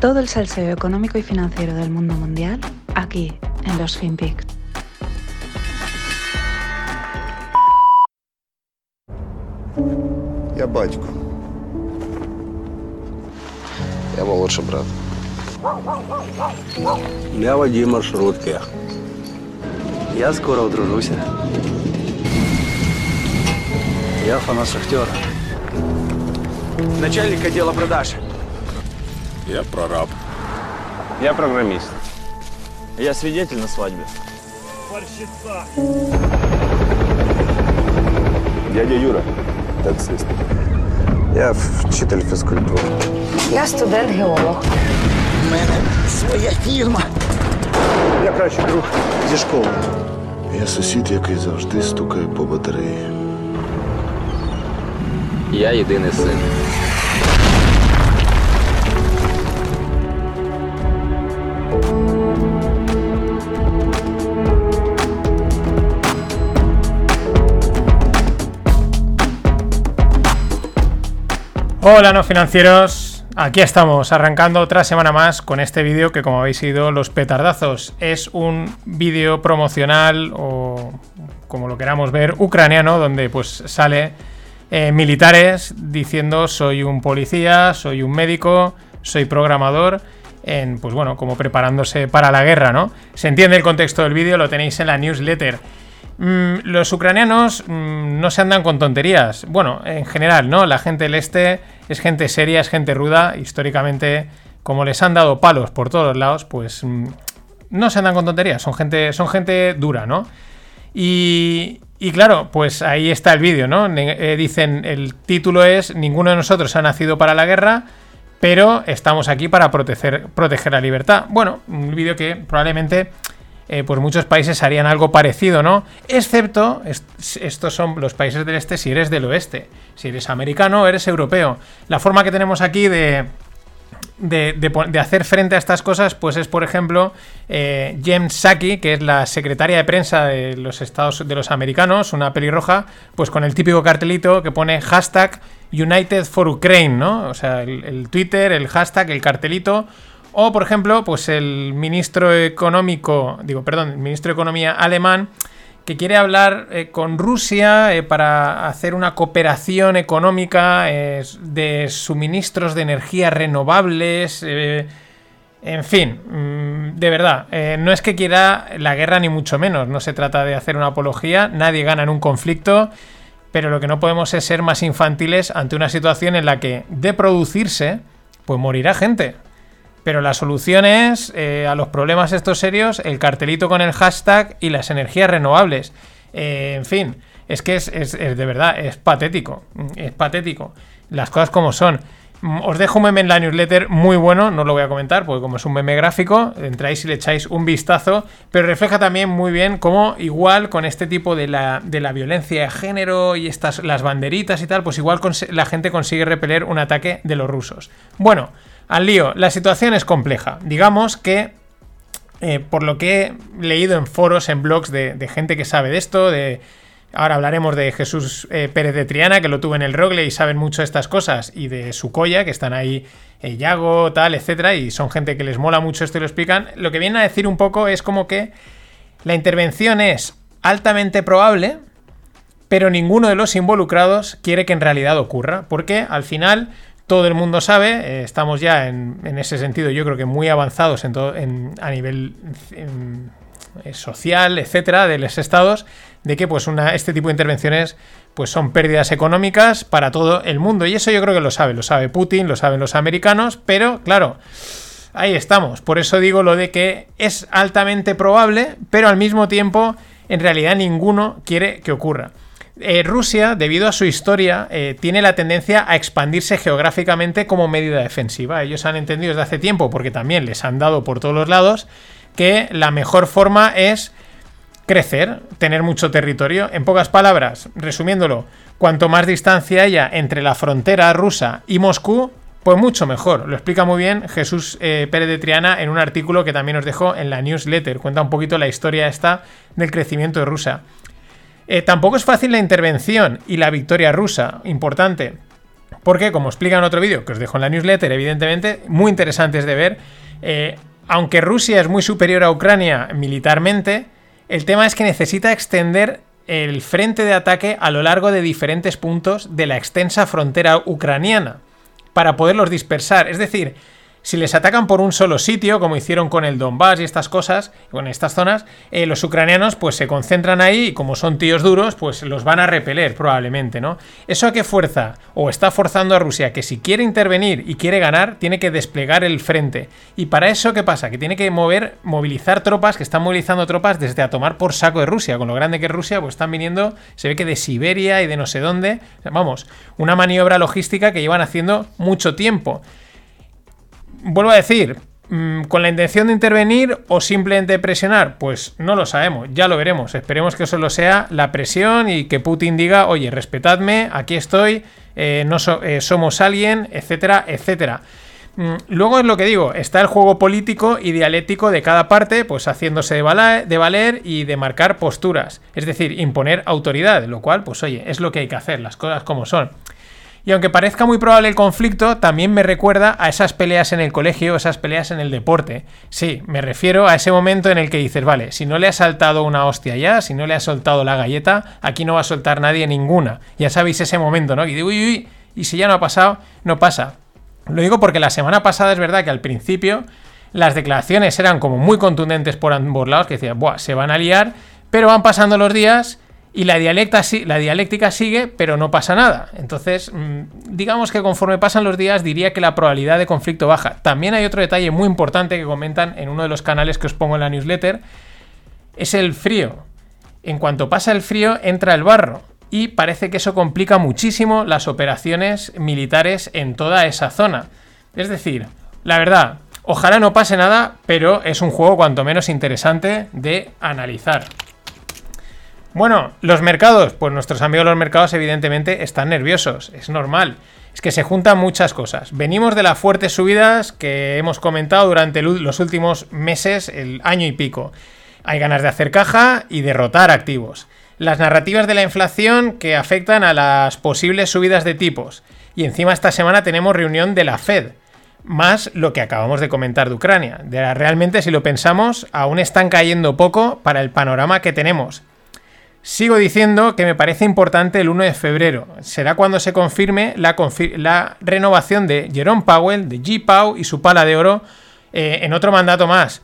Todo el salseo económico y financiero del mundo mundial aquí en los FinPix. Я батько. Я молодший брат. Я водій маршрутки. Я скоро одружуся. Я фанат шахтера. Начальник отдела продаж. Я прораб. Я программист. Я свидетель на свадьбе. Дядя Юра, таксист. Я вчитель фізкультури. Я студент-геолог. У мене своя фірма. Я кращий друг зі школи. Я сусід, який завжди стукає по батареї. Я єдиний син. Hola no financieros, aquí estamos arrancando otra semana más con este vídeo que como habéis ido los petardazos es un vídeo promocional o como lo queramos ver ucraniano donde pues sale eh, militares diciendo soy un policía, soy un médico, soy programador en pues bueno como preparándose para la guerra, ¿no? Se entiende el contexto del vídeo, lo tenéis en la newsletter. Mm, los ucranianos mm, no se andan con tonterías. Bueno, en general, ¿no? La gente del este es gente seria, es gente ruda. Históricamente, como les han dado palos por todos lados, pues mm, no se andan con tonterías. Son gente, son gente dura, ¿no? Y, y claro, pues ahí está el vídeo, ¿no? Eh, dicen, el título es Ninguno de nosotros ha nacido para la guerra, pero estamos aquí para proteger la libertad. Bueno, un vídeo que probablemente eh, pues muchos países harían algo parecido, ¿no? Excepto, est- estos son los países del este si eres del oeste. Si eres americano, eres europeo. La forma que tenemos aquí de, de, de hacer frente a estas cosas, pues es, por ejemplo, eh, Jem Psaki, que es la secretaria de prensa de los Estados de los americanos, una pelirroja, pues con el típico cartelito que pone hashtag United for Ukraine, ¿no? O sea, el Twitter, el hashtag, el cartelito. O, por ejemplo, pues el ministro económico, digo, perdón, el ministro de Economía alemán, que quiere hablar eh, con Rusia eh, para hacer una cooperación económica eh, de suministros de energías renovables. en fin, mm, de verdad, no es que quiera la guerra ni mucho menos, no se trata de hacer una apología, nadie gana en un conflicto, pero lo que no podemos es ser más infantiles ante una situación en la que de producirse, pues morirá gente. Pero la solución es eh, a los problemas estos serios, el cartelito con el hashtag y las energías renovables. Eh, en fin, es que es, es- de verdad, es patético. Es patético. Las cosas como son. Mm, Os dejo un meme en la newsletter muy bueno, no lo voy a comentar porque como es un meme gráfico, entráis y le echáis un vistazo, pero refleja también muy bien cómo igual con este tipo de la, de la violencia de género y estas las banderitas y tal, pues igual la gente consigue repeler un ataque de los rusos. Bueno, al lío, la situación es compleja. Digamos que eh, por lo que he leído en foros, en blogs de, gente que sabe de esto, de ahora hablaremos de Jesús eh, Pérez de Triana, que lo tuvo en el Rogle y saben mucho estas cosas, y de Sucoya, que están ahí, eh, Yago, tal, etcétera, y son gente que les mola mucho esto y lo explican. Lo que vienen a decir un poco es como que la intervención es altamente probable, pero ninguno de los involucrados quiere que en realidad ocurra, porque al final todo el mundo sabe, eh, estamos ya en, ese sentido yo creo que muy avanzados a nivel eh, social, etcétera, de los estados, de que pues este tipo de intervenciones pues son pérdidas económicas para todo el mundo, y eso yo creo que lo sabe, lo sabe Putin, lo saben los americanos, pero claro, Ahí estamos. Por eso digo lo de que es altamente probable, pero al mismo tiempo, en realidad ninguno quiere que ocurra. Eh, Rusia, debido a su historia, eh, tiene la tendencia a expandirse geográficamente como medida defensiva. Ellos han entendido desde hace tiempo, porque también les han dado por todos los lados, que la mejor forma es crecer, tener mucho territorio. En pocas palabras, resumiéndolo, cuanto más distancia haya entre la frontera rusa y Moscú, pues mucho mejor. Lo explica muy bien Jesús eh, Pérez de Triana en un artículo que también os dejo en la newsletter. Cuenta un poquito la historia esta del crecimiento de Rusia. Eh, tampoco es fácil la intervención y la victoria rusa, importante. Porque, como explica en otro vídeo que os dejo en la newsletter, evidentemente, muy interesantes de ver, eh, aunque Rusia es muy superior a Ucrania militarmente, el tema es que necesita extender el frente de ataque a lo largo de diferentes puntos de la extensa frontera ucraniana para poderlos dispersar. Es decir, si les atacan por un solo sitio, como hicieron con el Donbass y estas cosas, con estas zonas, eh, los ucranianos pues se concentran ahí y como son tíos duros, pues los van a repeler probablemente, ¿no? ¿Eso a qué fuerza? O está forzando a Rusia que si quiere intervenir y quiere ganar, tiene que desplegar el frente. Y para eso, ¿qué pasa? Que tiene que mover, movilizar tropas, que están movilizando tropas desde a tomar por saco de Rusia. Con lo grande que es Rusia, pues están viniendo, se ve que de Siberia y de no sé dónde. Vamos, una maniobra logística que llevan haciendo mucho tiempo vuelvo a decir, mm, ¿Con la intención de intervenir o simplemente presionar? Pues no lo sabemos, ya lo veremos. Esperemos que eso lo sea la presión y que Putin diga, oye, respetadme, aquí estoy, eh, no eh, somos alguien, etcétera, etcétera. Mm, luego es lo que digo, está el juego político y dialéctico de cada parte, pues haciéndose de valer y de marcar posturas, es decir, imponer autoridad, lo cual, pues oye, es lo que hay que hacer, las cosas como son. Y aunque parezca muy probable el conflicto, también me recuerda a esas peleas en el colegio, esas peleas en el deporte. Sí, me refiero a ese momento en el que dices, vale, si no le ha saltado una hostia ya, si no le ha soltado la galleta, aquí no va a soltar nadie ninguna. Ya sabéis ese momento, ¿no? Y digo, uy, uy, y si ya no ha pasado, no pasa. Lo digo porque la semana pasada es verdad que al principio las declaraciones eran como muy contundentes por ambos lados, que decían, Buah, se van a liar, pero van pasando los días y la, dialéctica sigue, pero no pasa nada. Entonces, mm, digamos que conforme pasan los días, diría que la probabilidad de conflicto baja. También hay otro detalle muy importante que comentan en uno de los canales que os pongo en la newsletter, es el frío. En cuanto pasa el frío, entra el barro. Y parece que eso complica muchísimo las operaciones militares en toda esa zona. Es decir, la verdad, ojalá no pase nada, pero es un juego cuanto menos interesante de analizar. Bueno, los mercados, pues nuestros amigos los mercados evidentemente están nerviosos, es normal. Es que se juntan muchas cosas. Venimos de las fuertes subidas que hemos comentado durante los últimos meses, el año y pico. Hay ganas de hacer caja y derrotar activos. Las narrativas de la inflación que afectan a las posibles subidas de tipos. Y encima esta semana tenemos reunión de la Fed. Más lo que acabamos de comentar de Ucrania. De realmente, si lo pensamos, aún están cayendo poco para el panorama que tenemos. Sigo diciendo que me parece importante el 1 de febrero. Será cuando se confirme la, renovación de Jerome Powell, de G. Pau y su pala de oro eh, en otro mandato más.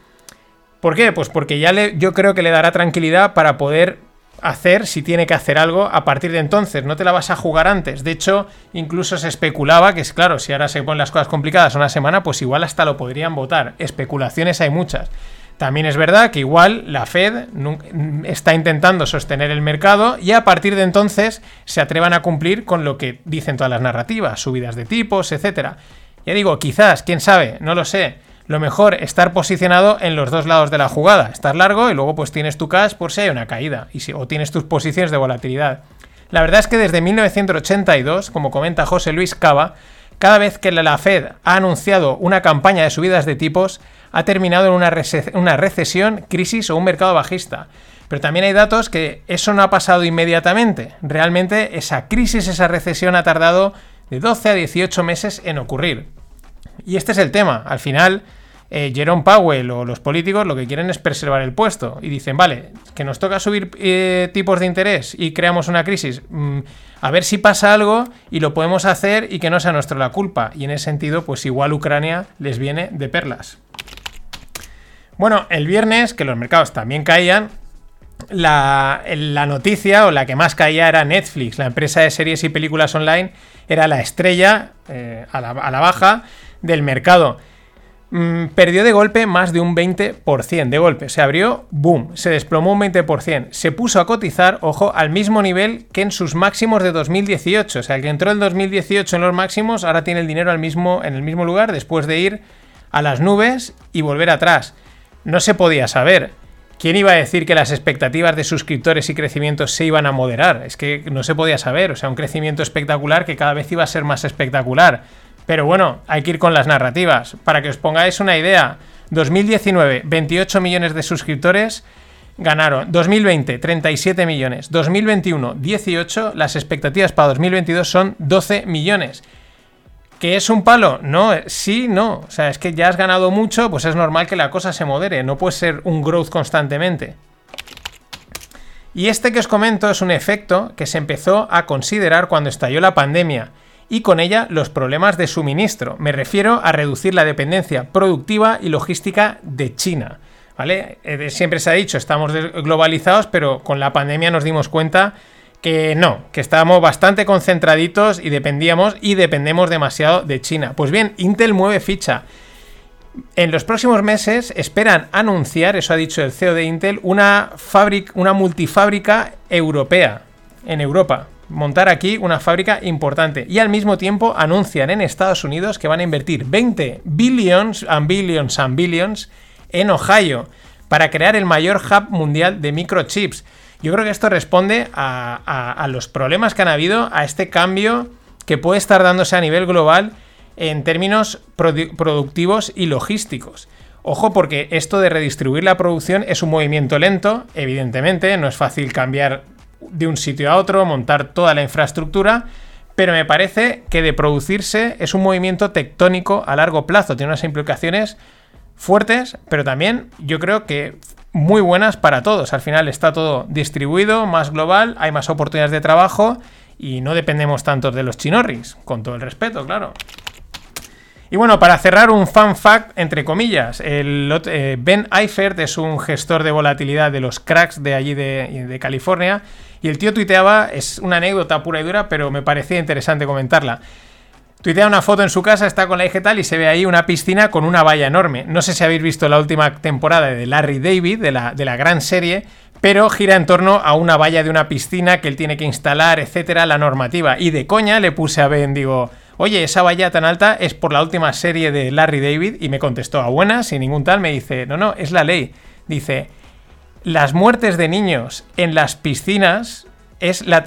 ¿Por qué? Pues porque ya yo creo que le dará tranquilidad para poder hacer si tiene que hacer algo a partir de entonces. No te la vas a jugar antes. De hecho, incluso se especulaba que es claro, si ahora se ponen las cosas complicadas una semana, pues igual hasta lo podrían votar. Especulaciones hay muchas. También es verdad que igual la Fed está intentando sostener el mercado y a partir de entonces se atrevan a cumplir con lo que dicen todas las narrativas, subidas de tipos, etc. Ya digo, quizás, quién sabe, no lo sé. Lo mejor estar posicionado en los dos lados de la jugada, estar largo y luego pues tienes tu cash por si hay una caída y si, o tienes tus posiciones de volatilidad. La verdad es que desde 1982, como comenta José Luis Cava, cada vez que la Fed ha anunciado una campaña de subidas de tipos, ha terminado en una, recesión, crisis o un mercado bajista. Pero también hay datos que eso no ha pasado inmediatamente. Realmente esa crisis, esa recesión ha tardado de 12 a 18 meses en ocurrir. Y este es el tema. Al final, eh, Jerome Powell o los políticos lo que quieren es preservar el puesto. Y dicen, vale, que nos toca subir eh, tipos de interés y creamos una crisis. Mm, a ver si pasa algo y lo podemos hacer y que no sea nuestra la culpa. Y en ese sentido, pues igual Ucrania les viene de perlas. Bueno, el viernes, que los mercados también caían, la, noticia o la que más caía era Netflix, la empresa de series y películas online, era la estrella eh, a, la, baja del mercado. Mm, perdió de golpe más de un 20% de golpe. Se abrió, boom, se desplomó un 20%. Se puso a cotizar, ojo, al mismo nivel que en sus máximos de 2018. O sea, el que entró en 2018 en los máximos, ahora tiene el dinero al mismo, en el mismo lugar después de ir a las nubes y volver atrás no se podía saber. ¿Quién iba a decir que las expectativas de suscriptores y crecimiento se iban a moderar? Es que no se podía saber, o sea, un crecimiento espectacular que cada vez iba a ser más espectacular. Pero bueno, hay que ir con las narrativas. Para que os pongáis una idea, 2019, 28 millones de suscriptores ganaron. 2020, 37 millones. 2021, 18. Las expectativas para 2022 son 12 millones. ¿Que es un palo? No, eh, sí, no. O sea, es que ya has ganado mucho, pues es normal que la cosa se modere. No puede ser un growth constantemente. Y este que os comento es un efecto que se empezó a considerar cuando estalló la pandemia y con ella los problemas de suministro. Me refiero a reducir la dependencia productiva y logística de China. ¿Vale? Eh, Siempre se ha dicho, estamos globalizados, pero con la pandemia nos dimos cuenta que no, que estábamos bastante concentraditos y dependíamos y dependemos demasiado de China. Pues bien, Intel mueve ficha. En los próximos meses esperan anunciar, eso ha dicho el CEO de Intel, una, una multifábrica europea en Europa. Montar aquí una fábrica importante. Y al mismo tiempo anuncian en Estados Unidos que van a invertir 20 billions and billions and billions en Ohio para crear el mayor hub mundial de microchips. Yo creo que esto responde a, los problemas que han habido, a este cambio que puede estar dándose a nivel global en términos produ- productivos y logísticos. Ojo porque esto de redistribuir la producción es un movimiento lento, evidentemente, no es fácil cambiar de un sitio a otro, montar toda la infraestructura, pero me parece que de producirse es un movimiento tectónico a largo plazo, tiene unas implicaciones fuertes, pero también yo creo que muy buenas para todos. Al final está todo distribuido, más global, hay más oportunidades de trabajo y no dependemos tanto de los chinorris, con todo el respeto, claro. Y bueno, para cerrar un fun fact, entre comillas, eh, Ben Eifert es un gestor de volatilidad de los cracks de allí de, de California y el tío tuiteaba, es una anécdota pura y dura, pero me parecía interesante comentarla. Tuitea una foto en su casa, está con la hija tal, y se ve ahí una piscina con una valla enorme. No sé si habéis visto la última temporada de Larry David, de la, de la gran serie, pero gira en torno a una valla de una piscina que él tiene que instalar, etcétera, la normativa. Y de coña le puse a Ben, digo, oye, esa valla tan alta es por la última serie de Larry David, y me contestó a buena, sin ningún tal, me dice, no, no, es la ley. Dice, las muertes de niños en las piscinas es la,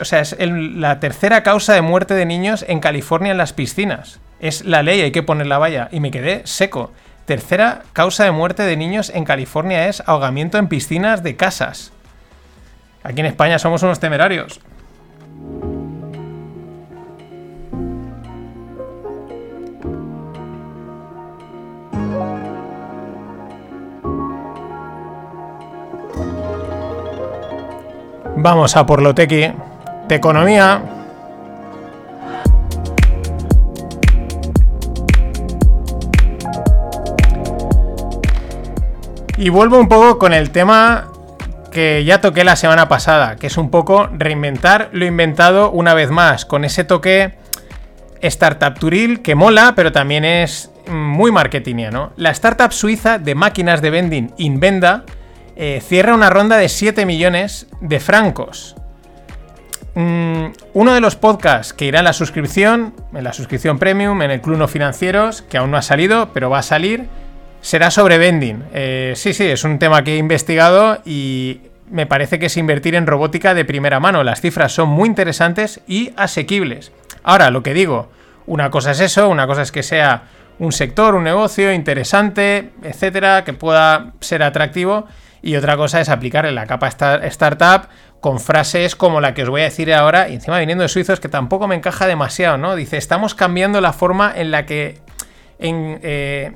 o sea, es la tercera causa de muerte de niños en California en las piscinas. Es la ley, hay que poner la valla. Y me quedé seco. Tercera causa de muerte de niños en California es ahogamiento en piscinas de casas. Aquí en España somos unos temerarios. Vamos a por lo tequi. De economía. Y vuelvo un poco con el tema que ya toqué la semana pasada, que es un poco reinventar lo inventado una vez más, con ese toque startup turil que mola, pero también es muy marketingiano. La startup suiza de máquinas de vending Invenda eh, cierra una ronda de 7 millones de francos. Mm, uno de los podcasts que irá en la suscripción, en la suscripción premium, en el Club No Financieros, que aún no ha salido, pero va a salir, será sobre vending. Eh, sí, sí, es un tema que he investigado y me parece que es invertir en robótica de primera mano. Las cifras son muy interesantes y asequibles. Ahora, lo que digo, una cosa es eso, una cosa es que sea un sector, un negocio interesante, etcétera, que pueda ser atractivo. Y otra cosa es aplicar en la capa sta- startup con frases como la que os voy a decir ahora, y encima viniendo de suizos, que tampoco me encaja demasiado, ¿no? Dice, estamos cambiando la forma en la que en, eh,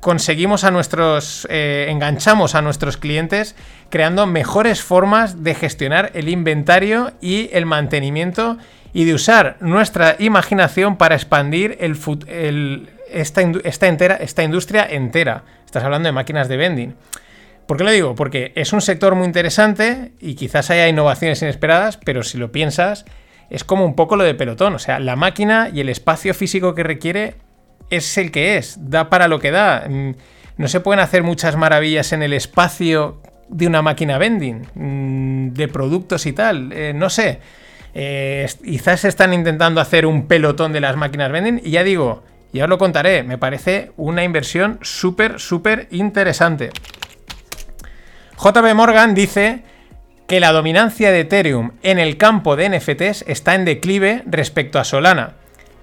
conseguimos a nuestros, eh, enganchamos a nuestros clientes creando mejores formas de gestionar el inventario y el mantenimiento y de usar nuestra imaginación para expandir el, el- esta, esta entera, esta industria entera. Estás hablando de máquinas de vending. ¿Por qué lo digo? Porque es un sector muy interesante y quizás haya innovaciones inesperadas, pero si lo piensas, es como un poco lo de pelotón. O sea, la máquina y el espacio físico que requiere es el que es, da para lo que da. Mm, No se pueden hacer muchas maravillas en el espacio de una máquina vending, mm, de productos y tal, eh, no sé. Eh, quizás están intentando hacer un pelotón de las máquinas vending y ya digo, ya os lo contaré, me parece una inversión súper, súper interesante. JB Morgan dice que la dominancia de Ethereum en el campo de NFTs está en declive respecto a Solana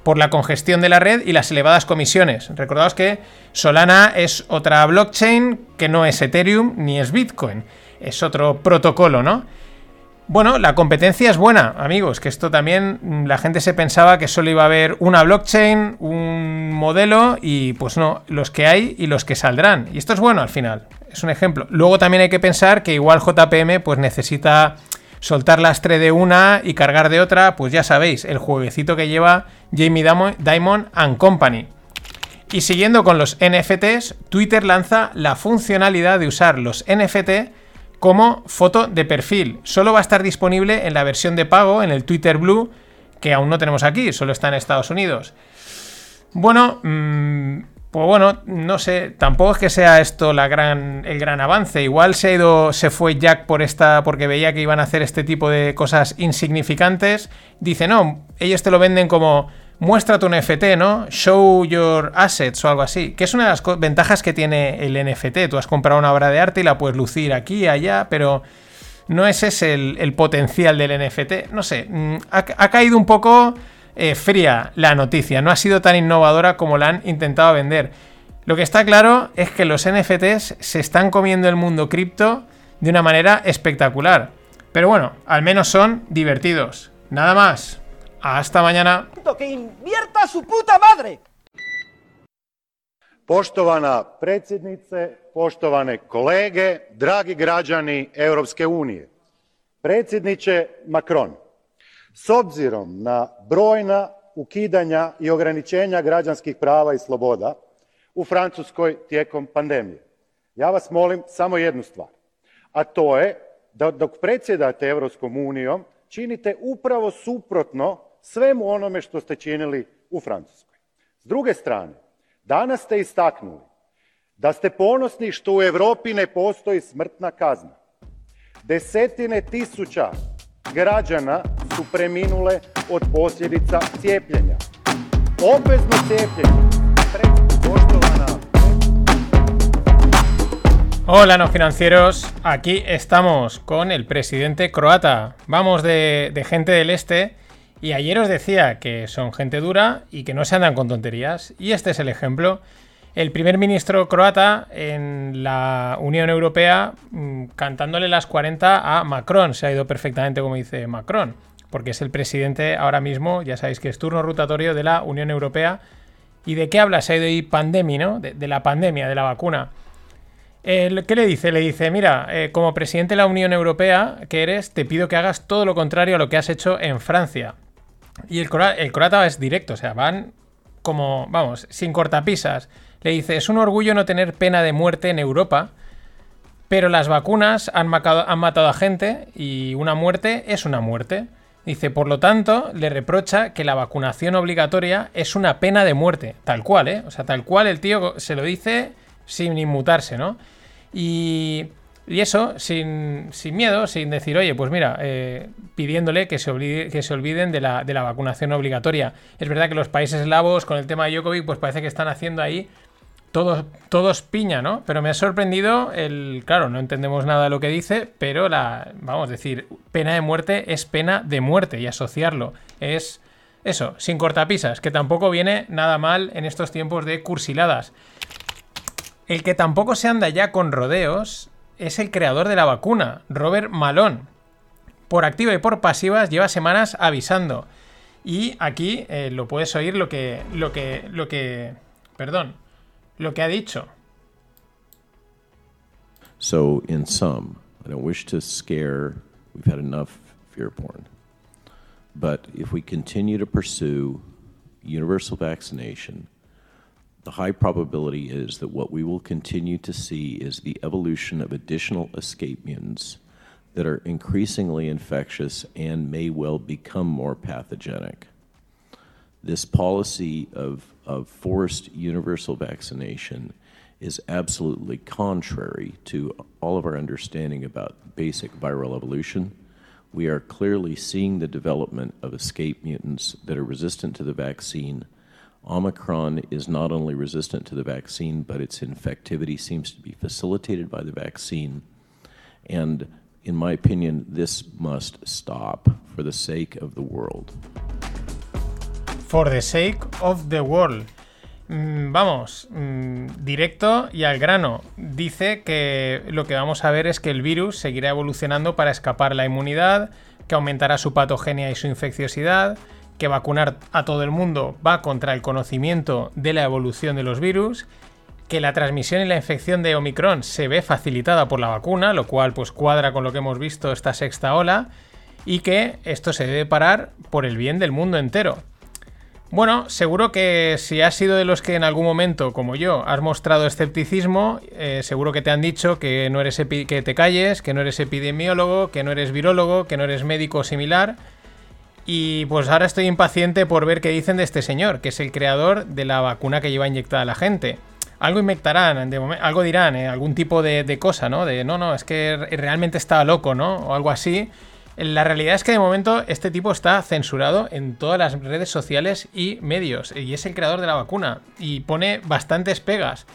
por la congestión de la red y las elevadas comisiones. Recordaos que Solana es otra blockchain que no es Ethereum ni es Bitcoin, es otro protocolo, ¿no? Bueno, la competencia es buena, amigos, que esto también mm, la gente se pensaba que solo iba a haber una blockchain, un modelo y pues no, los que hay y los que saldrán. Y esto es bueno al final, es un ejemplo. Luego también hay que pensar que igual JPM pues necesita soltar lastre de una y cargar de otra, pues ya sabéis, el jueguecito que lleva Jamie Diamond and Company. Y siguiendo con los NFTs, Twitter lanza la funcionalidad de usar los NFT como foto de perfil. Solo va a estar disponible en la versión de pago, en el Twitter Blue, que aún no tenemos aquí, solo está en Estados Unidos. Bueno, mm, pues bueno, no sé, tampoco es que sea esto la gran, el gran avance. Igual se ha ido, se fue Jack por esta, porque veía que iban a hacer este tipo de cosas insignificantes. Dice, no, ellos te lo venden como muestra tu NFT, ¿no? Show your assets o algo así. Que es una de las ventajas que tiene el NFT. Tú has comprado una obra de arte y la puedes lucir aquí, allá, pero no ese es el, potencial del NFT. No sé, mm, ha, caído un poco eh, fría la noticia. No ha sido tan innovadora como la han intentado vender. Lo que está claro es que los NFTs se están comiendo el mundo cripto de una manera espectacular. Pero bueno, al menos son divertidos. Nada más. Hasta mañana. Que invierta su puta madre. Poštovana predsjednice, poštovane kolege, dragi građani Europske unije. Predsjedniče Macron, s obzirom na brojna ukidanja i ograničenja građanskih prava i sloboda u Francuskoj tijekom pandemije, ja vas molim samo jednu stvar, a to je da dok predsjedate Europskom unijom činite upravo suprotno svemu onome što ste činili u Francuskoj. S druge strane, danas ste istaknuli da ste ponosni što u Europi ne postoji smrtna kazna. Desetine tisuća građana su preminule od posljedica cijepljenja. Hola, no financieros. Aquí estamos con el presidente croata. Vamos de gente del este y ayer os decía que son gente dura y que no se andan con tonterías. Y este es el ejemplo. El primer ministro croata en la Unión Europea mm, cantándole las 40 a Macron. Se ha ido perfectamente como dice Macron. Porque es el presidente ahora mismo, ya sabéis que es turno rotatorio de la Unión Europea. ¿Y de qué habla? Se ha ido ahí pandemia, ¿no? De, la pandemia, de la vacuna. ¿Qué le dice? Le dice, mira, eh, como presidente de la Unión Europea que eres, te pido que hagas todo lo contrario a lo que has hecho en Francia. Y el, croata es directo, o sea, van como, vamos, sin cortapisas. Le dice, es un orgullo no tener pena de muerte en Europa, pero las vacunas han, han matado a gente y una muerte es una muerte. Dice, por lo tanto, le reprocha que la vacunación obligatoria es una pena de muerte. Tal cual, ¿eh? O sea, tal cual el tío se lo dice sin inmutarse, ¿no? Y y eso sin, miedo, sin decir, oye, pues mira, eh, pidiéndole que se, que se olviden de la, vacunación obligatoria. Es verdad que los países eslavos, con el tema de Djokovic, pues parece que están haciendo ahí todos, piña, ¿no? Pero me ha sorprendido el. Claro, no entendemos nada de lo que dice, pero la. Vamos a decir, pena de muerte es pena de muerte y asociarlo es. Eso, sin cortapisas, que tampoco viene nada mal en estos tiempos de cursiladas. El que tampoco se anda ya con rodeos es el creador de la vacuna, Robert Malone. Por activa y por pasivas lleva semanas avisando. Y aquí eh, lo puedes oír lo que, lo que, lo que, perdón, lo que ha dicho. So, in sum, I don't wish to scare, we've had enough fear porn. But if we continue to pursue universal vaccination, the high probability is that what we will continue to see is the evolution of additional escape mutants that are increasingly infectious and may well become more pathogenic. This policy of, of forced universal vaccination is absolutely contrary to all of our understanding about basic viral evolution. We are clearly seeing the development of escape mutants that are resistant to the vaccine Omicron is not only resistant to the vaccine, but its infectivity seems to be facilitated by the vaccine. And in my opinion, this must stop for the sake of the world. For the sake of the world. Mm, vamos, mm, directo y al grano. Dice que lo que vamos a ver es que el virus seguirá evolucionando para escapar la inmunidad, que aumentará su patogenia y su infecciosidad, que vacunar a todo el mundo va contra el conocimiento de la evolución de los virus, que la transmisión y la infección de Omicron se ve facilitada por la vacuna, lo cual pues cuadra con lo que hemos visto esta sexta ola, y que esto se debe parar por el bien del mundo entero. Bueno, seguro que si has sido de los que en algún momento, como yo, has mostrado escepticismo, eh, seguro que te han dicho que no eres que te calles, que no eres epidemiólogo, que no eres virólogo, que no eres médico similar. Y pues ahora estoy impaciente por ver qué dicen de este señor, que es el creador de la vacuna que lleva inyectada a la gente. Algo inventarán, algo dirán, eh, algún tipo de, de cosa, ¿no? De no, no, es que realmente estaba loco, ¿no? O algo así. La realidad es que de momento este tipo está censurado en todas las redes sociales y medios. Y es el creador de la vacuna. Y pone bastantes pegas.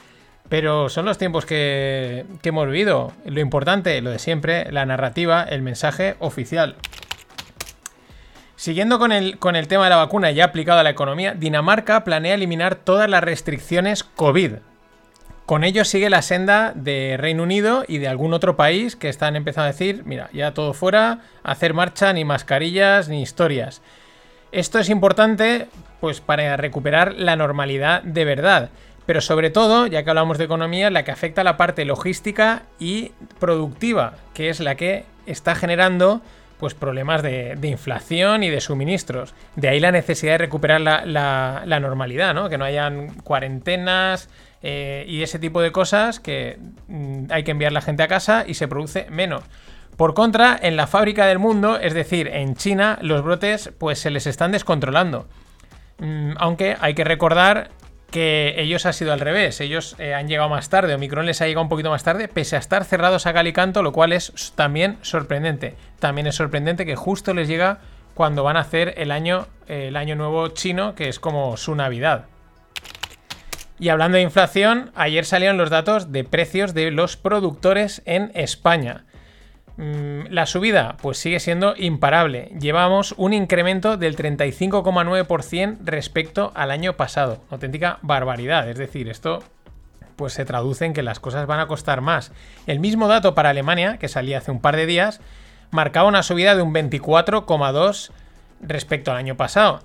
Pero son los tiempos que, hemos vivido. Lo importante, lo de siempre, la narrativa, el mensaje oficial. Siguiendo con el, con el tema de la vacuna ya aplicado a la economía, Dinamarca planea eliminar todas las restricciones COVID. Con ello sigue la senda de Reino Unido y de algún otro país que están empezando a decir, mira, ya todo fuera, hacer marcha, ni mascarillas, ni historias. Esto es importante pues para recuperar la normalidad de verdad, pero sobre todo, ya que hablamos de economía, la que afecta a la parte logística y productiva, que es la que está generando pues problemas de, inflación y de suministros. De ahí la necesidad de recuperar la, la normalidad, ¿no? Que no hayan cuarentenas, eh, y ese tipo de cosas que mm, hay que enviar la gente a casa y se produce menos. Por contra, en la fábrica del mundo, es decir, en China, los brotes pues se les están descontrolando. Mm, aunque hay que recordar que ellos ha sido al revés. Ellos eh, han llegado más tarde, Omicron les ha llegado un poquito más tarde, pese a estar cerrados a Calicanto, lo cual es también sorprendente. También es sorprendente que justo les llega cuando van a hacer el año, el año nuevo chino, que es como su Navidad. Y hablando de inflación, ayer salieron los datos de precios de los productores en España. Mm, la subida pues sigue siendo imparable. Llevamos un incremento del 35,9% respecto al año pasado. Auténtica barbaridad. Es decir, esto pues se traduce en que las cosas van a costar más. El mismo dato para Alemania, que salía hace un par de días, marcaba una subida de un 24,2 respecto al año pasado.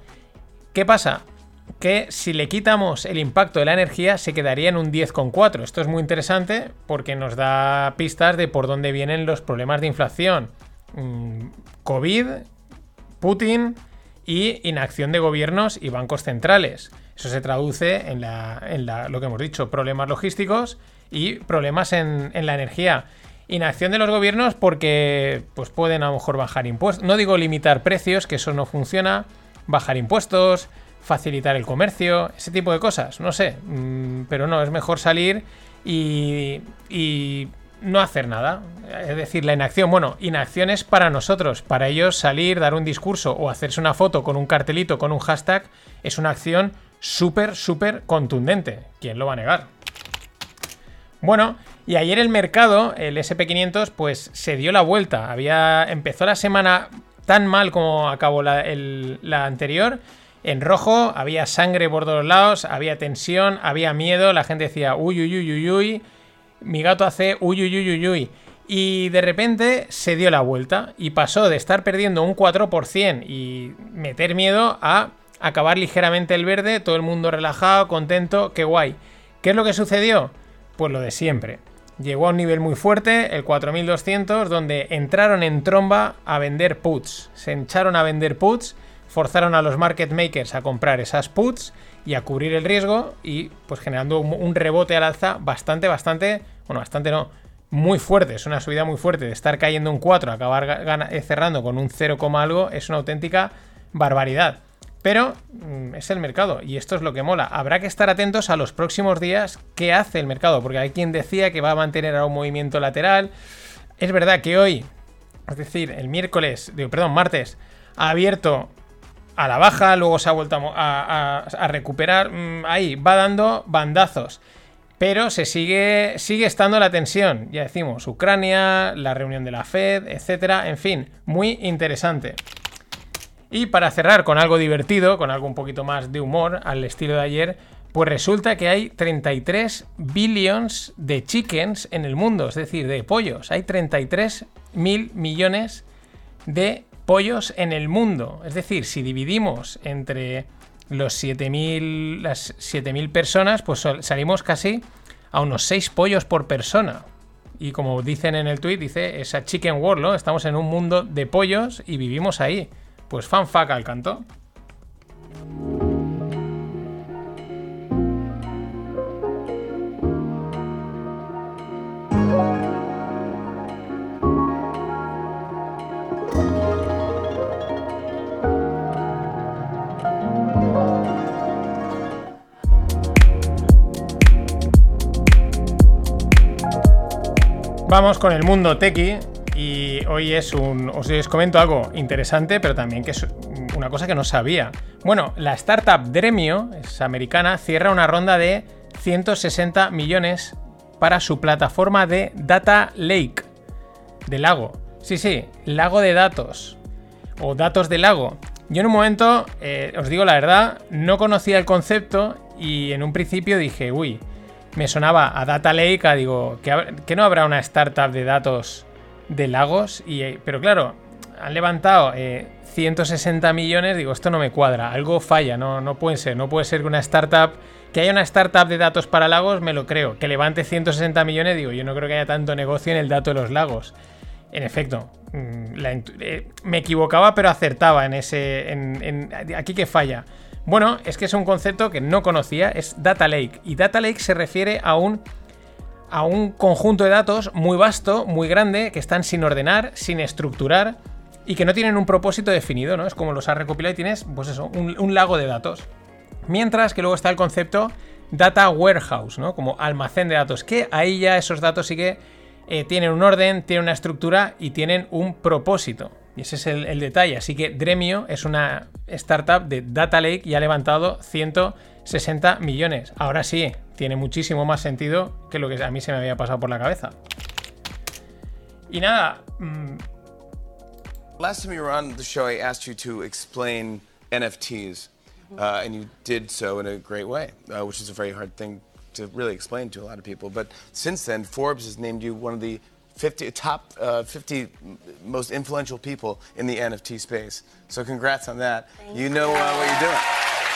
¿Qué pasa? Que si le quitamos el impacto de la energía se quedaría en un 10,4. Esto es muy interesante porque nos da pistas de por dónde vienen los problemas de inflación. Mm, COVID, Putin y inacción de gobiernos y bancos centrales. Eso se traduce en, lo que hemos dicho, problemas logísticos y problemas en, en la energía. Inacción de los gobiernos porque pues pueden a lo mejor bajar impuestos. No digo limitar precios, que eso no funciona. Bajar impuestos, facilitar el comercio, ese tipo de cosas, no sé, mm, pero no, es mejor salir y, no hacer nada. Es decir, la inacción, bueno, inacción es para nosotros, para ellos salir, dar un discurso o hacerse una foto con un cartelito, con un hashtag, es una acción súper, súper contundente. ¿Quién lo va a negar? Bueno, y ayer el mercado, el SP500, pues se dio la vuelta. Había, empezó la semana tan mal como acabó la anterior en rojo, había sangre por todos lados, había tensión, había miedo, la gente decía uy, uy, uy, uy, uy, mi gato hace uy, uy, uy, uy, uy. Y de repente se dio la vuelta y pasó de estar perdiendo un 4% y meter miedo a acabar ligeramente el verde, todo el mundo relajado, contento, qué guay. ¿Qué es lo que sucedió? Pues lo de siempre. Llegó a un nivel muy fuerte, el 4200, donde entraron en tromba a vender puts. Se echaron a vender puts forzaron a los market makers a comprar esas puts y a cubrir el riesgo y pues generando un, rebote al alza bastante, bastante, bueno, bastante no, muy fuerte, es una subida muy fuerte, de estar cayendo un 4, acabar eh, cerrando con un 0, algo, es una auténtica barbaridad. Pero mm, es el mercado y esto es lo que mola. Habrá que estar atentos a los próximos días qué hace el mercado, porque hay quien decía que va a mantener un movimiento lateral. Es verdad que hoy, es decir, el miércoles, digo, perdón, martes, ha abierto a la baja, luego se ha vuelto a, recuperar. Mm, ahí, va dando bandazos. Pero se sigue, sigue estando la tensión. Ya decimos, Ucrania, la reunión de la Fed, etcétera. En fin, muy interesante. Y para cerrar con algo divertido, con algo un poquito más de humor, al estilo de ayer, Pues resulta que hay 33 billions de chickens en el mundo, es decir, de pollos. Hay 33 mil millones de pollos en el mundo. Es decir, si dividimos entre los 7000 las 7000 personas, pues salimos casi a unos 6 pollos por persona. Y como dicen en el tweet, dice esa chicken world, ¿no? Estamos en un mundo de pollos y vivimos ahí. Pues fan fuck al canto. Vamos con el mundo tequi y hoy es un os, comento algo interesante, pero también que es una cosa que no sabía. Bueno, la startup Dremio, es americana, cierra una ronda de 160 millones para su plataforma de Data Lake de lago. Sí, sí, lago de datos o datos de lago. Yo en un momento, eh, os digo la verdad, no conocía el concepto y en un principio dije, uy, me sonaba a Data Lake, digo, que, no habrá una startup de datos de lagos, eh, pero claro, han levantado eh, 160 millones, digo, esto no me cuadra, algo falla, no, no puede ser, no puede ser que una startup, que haya una startup de datos para lagos, me lo creo, que levante 160 millones, digo, yo no creo que haya tanto negocio en el dato de los lagos. En efecto, mm, eh, me equivocaba, pero acertaba en ese. Aquí que falla. Bueno, es que es un concepto que no conocía, es Data Lake. Y Data Lake se refiere a un, a un conjunto de datos muy vasto, muy grande, que están sin ordenar, sin estructurar y que no tienen un propósito definido, ¿no? Es como los has recopilado y tienes, pues eso, un, un lago de datos. Mientras que luego está el concepto Data Warehouse, ¿no? Como almacén de datos, que ahí ya esos datos sí que eh, tienen un orden, tienen una estructura y tienen un propósito. Y ese es el, el detalle. Así que Dremio es una startup de Data Lake y ha levantado 160 millones. Ahora sí, tiene muchísimo más sentido que lo que a mí se me había pasado por la cabeza. Y nada, mm, Last time you were on the show, I asked you to explain NFTs, uh, and you did so in a great way, uh, which is a very hard thing to really explain to a lot of people. But since then, Forbes has named you one of the 50 top uh, 50 most influential people in the NFT space. So congrats on that. you know uh, what you're doing.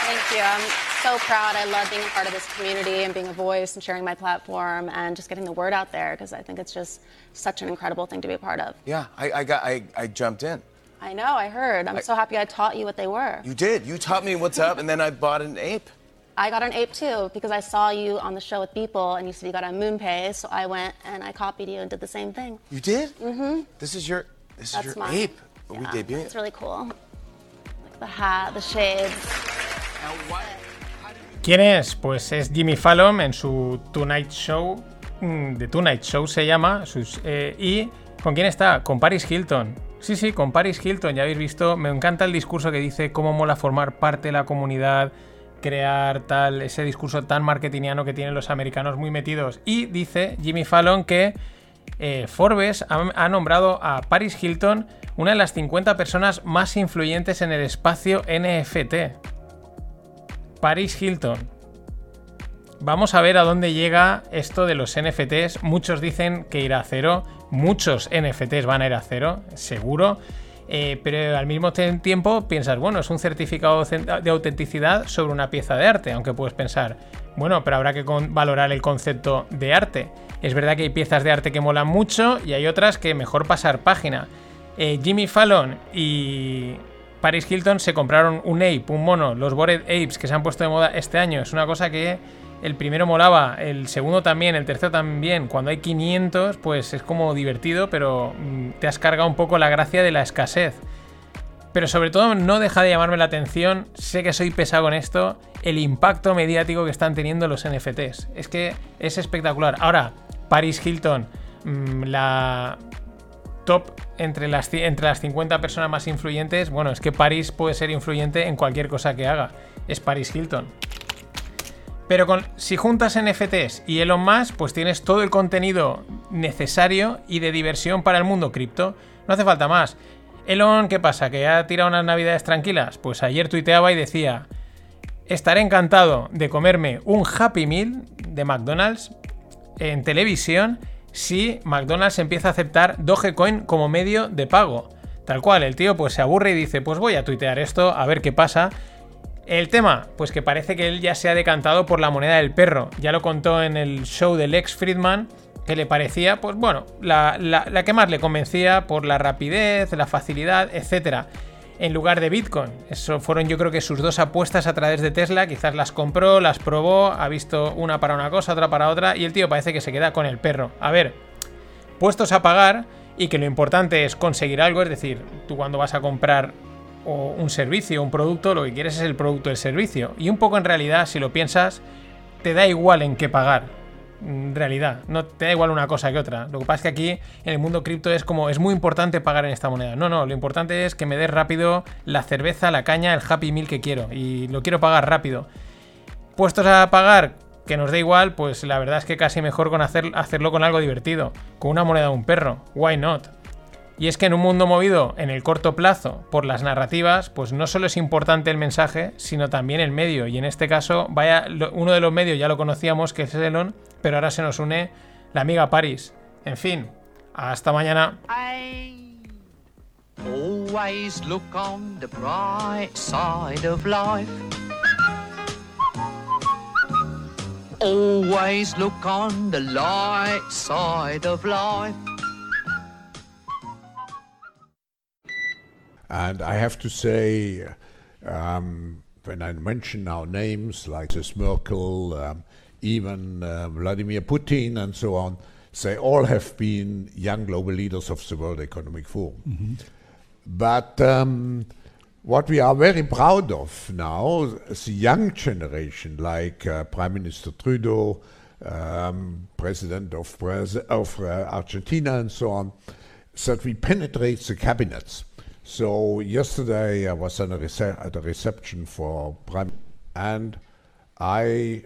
Thank you. I'm so proud. I love being a part of this community and being a voice and sharing my platform and just getting the word out there because I think it's just such an incredible thing to be a part of. Yeah, I, I got I, I jumped in. I know, I heard. I'm I- so happy I taught you what they were. You did. You taught me what's up, and then I bought an ape. I got an ape too because I saw you on the show with people and you said you got a MoonPay, so I went and I copied you and did the same thing. You did? Mm-hmm. This is your this That's is your mine. ape. Are we Yeah, debuting It's it? really cool. Like the hat, the shades. ¿Quién es? Pues es Jimmy Fallon en su Tonight Show. mm, The Tonight Show se llama. sus- eh, ¿Y con quién está? Con Paris Hilton. Sí, sí, con Paris Hilton. Ya habéis visto. Me encanta el discurso que dice cómo mola formar parte de la comunidad, crear tal. Ese discurso tan marketingiano que tienen los americanos muy metidos. Y dice Jimmy Fallon que eh, Forbes ha, ha nombrado a Paris Hilton una de las 50 personas más influyentes en el espacio NFT. Paris Hilton. Vamos a ver a dónde llega esto de los NFTs. Muchos dicen que irá a cero. Muchos NFTs van a ir a cero, seguro. Eh, pero al mismo tiempo piensas, bueno, es un certificado de autenticidad sobre una pieza de arte. Aunque puedes pensar, bueno, pero habrá que valorar el concepto de arte. Es verdad que hay piezas de arte que molan mucho y hay otras que mejor pasar página. Eh, Jimmy Fallon y Paris Hilton se compraron un ape, un mono, los Bored Apes que se han puesto de moda este año. Es una cosa que el primero molaba, el segundo también, el tercero también. Cuando hay 500, pues es como divertido, pero mm, te has cargado un poco la gracia de la escasez. Pero sobre todo no deja de llamarme la atención, sé que soy pesado con esto, el impacto mediático que están teniendo los NFTs. Es que es espectacular. Ahora, Paris Hilton, mm, la top entre las, entre las 50 personas más influyentes, bueno, es que Paris puede ser influyente en cualquier cosa que haga. Es Paris Hilton. Pero con, si juntas NFTs y Elon Musk, pues tienes todo el contenido necesario y de diversión para el mundo cripto. No hace falta más. Elon, ¿qué pasa? ¿Que ha tirado unas navidades tranquilas? Pues ayer tuiteaba y decía, estaré encantado de comerme un Happy Meal de McDonald's en televisión si McDonald's empieza a aceptar Dogecoin como medio de pago. Tal cual, el tío pues se aburre y dice, pues voy a tuitear esto, a ver qué pasa. El tema, pues que parece que él ya se ha decantado por la moneda del perro. Ya lo contó en el show de Lex Friedman, que le parecía, pues bueno, la, la que más le convencía por la rapidez, la facilidad, etcétera en lugar de Bitcoin. Eso fueron yo creo que sus dos apuestas a través de Tesla. Quizás las compró, las probó, ha visto una para una cosa, otra para otra y el tío parece que se queda con el perro. A ver, puestos a pagar y que lo importante es conseguir algo, es decir, tú cuando vas a comprar un servicio, un producto, lo que quieres es el producto del servicio. Y un poco en realidad, si lo piensas, te da igual en qué pagar realidad. No te da igual una cosa que otra. Lo que pasa es que aquí en el mundo cripto es como es muy importante pagar en esta moneda. No, no, lo importante es que me des rápido la cerveza, la caña, el Happy Meal que quiero y lo quiero pagar rápido. Puestos a pagar que nos dé igual, pues la verdad es que casi mejor con hacer, hacerlo con algo divertido, con una moneda de un perro. Why not? Y es que en un mundo movido en el corto plazo por las narrativas, pues no solo es importante el mensaje, sino también el medio. Y en este caso, vaya, uno de los medios ya lo conocíamos, que es Elon, pero ahora se nos une la amiga Paris. En fin, hasta mañana. Always look on the bright side of life. Always look on the light side of life. And I have to say, um, when I mention now names like this Merkel, um, even uh, Vladimir Putin, and so on, they all have been young global leaders of the World Economic Forum. Mm-hmm. But um, what we are very proud of now, the young generation, like uh, Prime Minister Trudeau, um, President of, Braz- of uh, Argentina, and so on, that we penetrate the cabinets. So yesterday I was at a, rece- at a reception for Prime, and I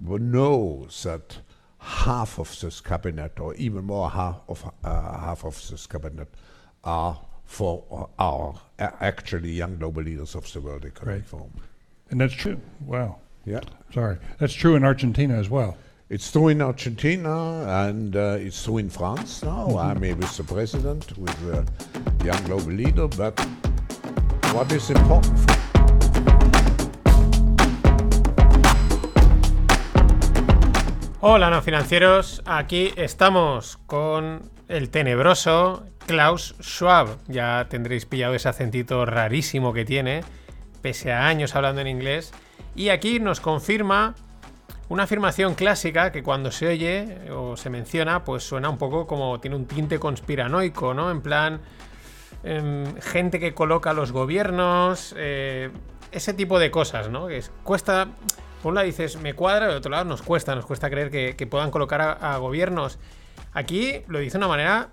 know that half of this cabinet, or even more half of uh, half of this cabinet, are for our actually young global leaders of the World Economic Right. Forum. And that's true. Wow. Yeah. Sorry. That's true in Argentina as well. It's true in Argentina and uh, it's true in France now. Mhm. I'm with the president, with the young global leader, but what is important for Hola, no financieros. Aquí estamos con el tenebroso Klaus Schwab. Ya tendréis pillado ese acentito rarísimo que tiene, pese a años hablando en inglés. Y aquí nos confirma una afirmación clásica que cuando se oye o se menciona, pues suena un poco como tiene un tinte conspiranoico, ¿no? En plan, em, gente que coloca a los gobiernos, eh, ese tipo de cosas, ¿no? Que es- cuesta, por un lado dices, me cuadra, de otro lado nos cuesta, nos cuesta creer que, puedan colocar a, gobiernos. Aquí lo dice de una manera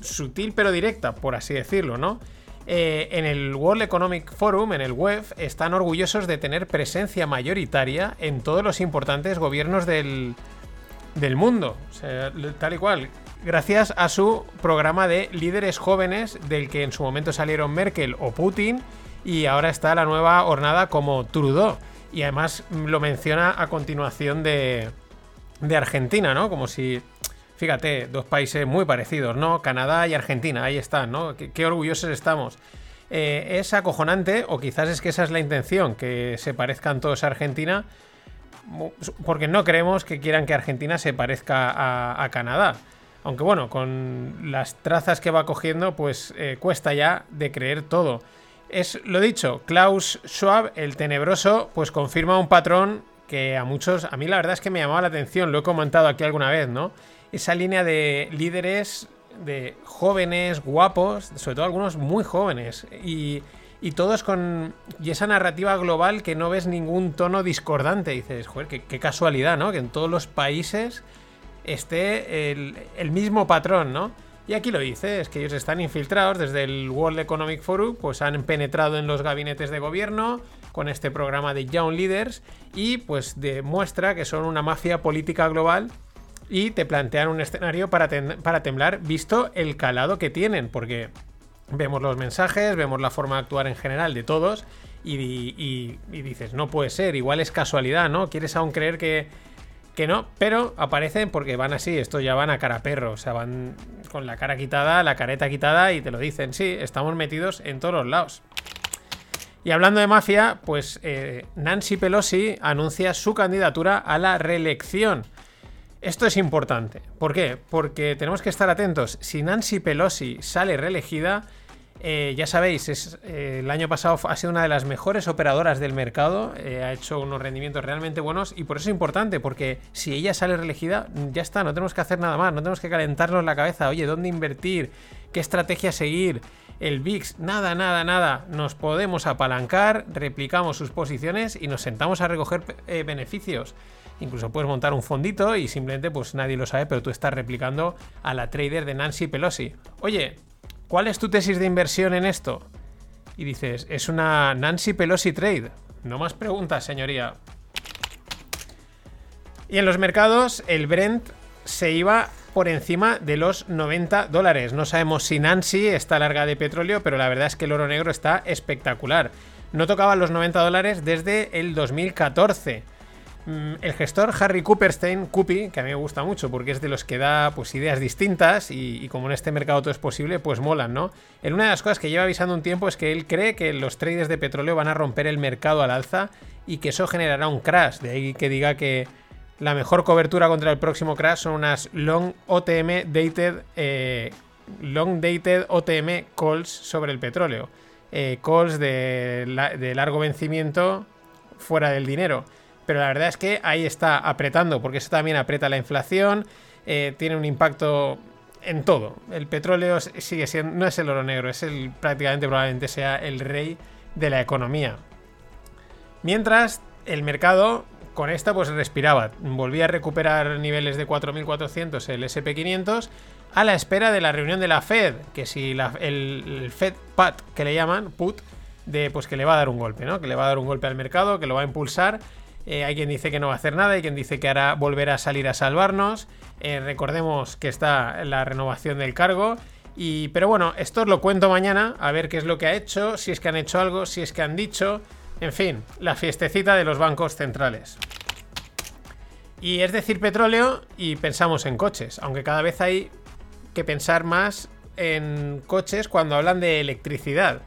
sutil pero directa, por así decirlo, ¿no? Eh, en el World Economic Forum, en el web, están orgullosos de tener presencia mayoritaria en todos los importantes gobiernos del, del mundo. Tal y cual. Gracias a su programa de líderes jóvenes, del que en su momento salieron Merkel o Putin, y ahora está la nueva hornada como Trudeau. Y además lo menciona a continuación de, de Argentina, ¿no? Como si, fíjate, dos países muy parecidos, ¿no? Canadá y Argentina, ahí están, ¿no? Qué, orgullosos estamos. Eh, es acojonante, o quizás es que esa es la intención, que se parezcan todos a Argentina, porque no creemos que quieran que Argentina se parezca a, a Canadá. Aunque bueno, con las trazas que va cogiendo, pues eh, cuesta ya de creer todo. Es lo dicho, Klaus Schwab, el tenebroso, pues confirma un patrón que a muchos, a mí la verdad es que me llamaba la atención, lo he comentado aquí alguna vez, ¿no? Esa línea de líderes, de jóvenes, guapos, sobre todo algunos muy jóvenes, y, y todos con. Y esa narrativa global que no ves ningún tono discordante. dices, joder, qué, qué casualidad, ¿no? Que en todos los países esté el, el mismo patrón, ¿no? Y aquí lo dice, es que ellos están infiltrados desde el World Economic Forum, pues han penetrado en los gabinetes de gobierno con este programa de Young Leaders y pues demuestra que son una mafia política global y te plantean un escenario para, para temblar visto el calado que tienen, porque Vemos los mensajes, vemos la forma de actuar en general de todos y, y- y dices, no puede ser, igual es casualidad, ¿no? Quieres aún creer que, que no, pero aparecen porque van así, esto ya van a cara perro, o sea, van con la cara quitada, la careta quitada y te lo dicen, sí, estamos metidos en todos los lados. Y hablando de mafia, pues eh, Nancy Pelosi anuncia su candidatura a la reelección. Esto es importante. ¿Por qué? Porque tenemos que estar atentos. Si Nancy Pelosi sale reelegida, eh, ya sabéis, es, eh, el año pasado ha sido una de las mejores operadoras del mercado, eh, ha hecho unos rendimientos realmente buenos y por eso es importante, porque si ella sale reelegida, ya está, no tenemos que hacer nada más, no tenemos que calentarnos la cabeza, oye, ¿dónde invertir? ¿Qué estrategia seguir? El VIX, nada, nada, nada, nos podemos apalancar, replicamos sus posiciones y nos sentamos a recoger beneficios. Incluso puedes montar un fondito y simplemente pues nadie lo sabe, pero tú estás replicando a la trader de Nancy Pelosi. Oye, ¿cuál es tu tesis de inversión en esto? Y dices, es una Nancy Pelosi trade. No más preguntas, señoría. Y en los mercados, el Brent se iba por encima de los 90 dólares. No sabemos si Nancy está larga de petróleo, pero la verdad es que el oro negro está espectacular. No tocaba los 90 dólares desde el 2014. Mm, El gestor Harry Cooperstein, Cupi, que a mí me gusta mucho porque es de los que da pues ideas distintas y, como en este mercado todo es posible, pues molan, ¿no? Una de las cosas que lleva avisando un tiempo es que él cree que los traders de petróleo van a romper el mercado al alza y que eso generará un crash. De ahí que diga que la mejor cobertura contra el próximo crash son unas long OTM dated, eh, long dated OTM calls sobre el petróleo. Eh, calls de largo vencimiento fuera del dinero. Pero la verdad es que ahí está apretando, porque eso también aprieta la inflación, eh, tiene un impacto en todo. El petróleo sigue siendo, no es el oro negro, es el prácticamente probablemente sea el rey de la economía. Mientras el mercado con esta pues respiraba, volvía a recuperar niveles de 4.400 el SP500 a la espera de la reunión de la Fed, que si la- el, el Fed PAT que le llaman, put, de pues que le va a dar un golpe, ¿no? Que le va a dar un golpe al mercado, que lo va a impulsar. Eh, hay quien dice que no va a hacer nada, hay quien dice que hará volver a salir a salvarnos. Eh, recordemos que está la renovación del cargo. Y, pero bueno, esto os lo cuento mañana, a ver qué es lo que ha hecho, si es que han hecho algo, si es que han dicho. En fin, la fiestecita de los bancos centrales. Y es decir, petróleo y pensamos en coches, aunque cada vez hay que pensar más en coches cuando hablan de electricidad.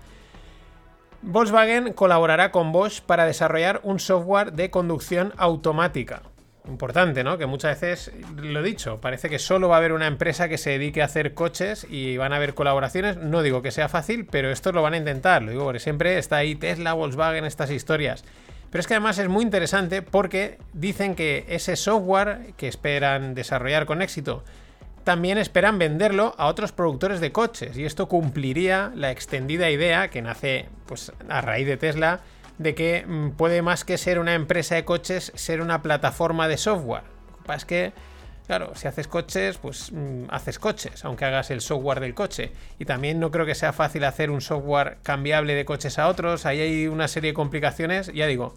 Volkswagen colaborará con Bosch para desarrollar un software de conducción automática. Importante, ¿no? Que muchas veces, lo he dicho, parece que solo va a haber una empresa que se dedique a hacer coches y van a haber colaboraciones. No digo que sea fácil, pero esto lo van a intentar. Lo digo porque siempre está ahí Tesla, Volkswagen, estas historias. Pero es que además es muy interesante porque dicen que ese software que esperan desarrollar con éxito también esperan venderlo a otros productores de coches y esto cumpliría la extendida idea que nace pues a raíz de Tesla de que mm, puede más que ser una empresa de coches ser una plataforma de software. Lo que pasa es que claro, si haces coches, pues mm, haces coches, aunque hagas el software del coche. Y también no creo que sea fácil hacer un software cambiable de coches a otros. Ahí hay una serie de complicaciones, ya digo,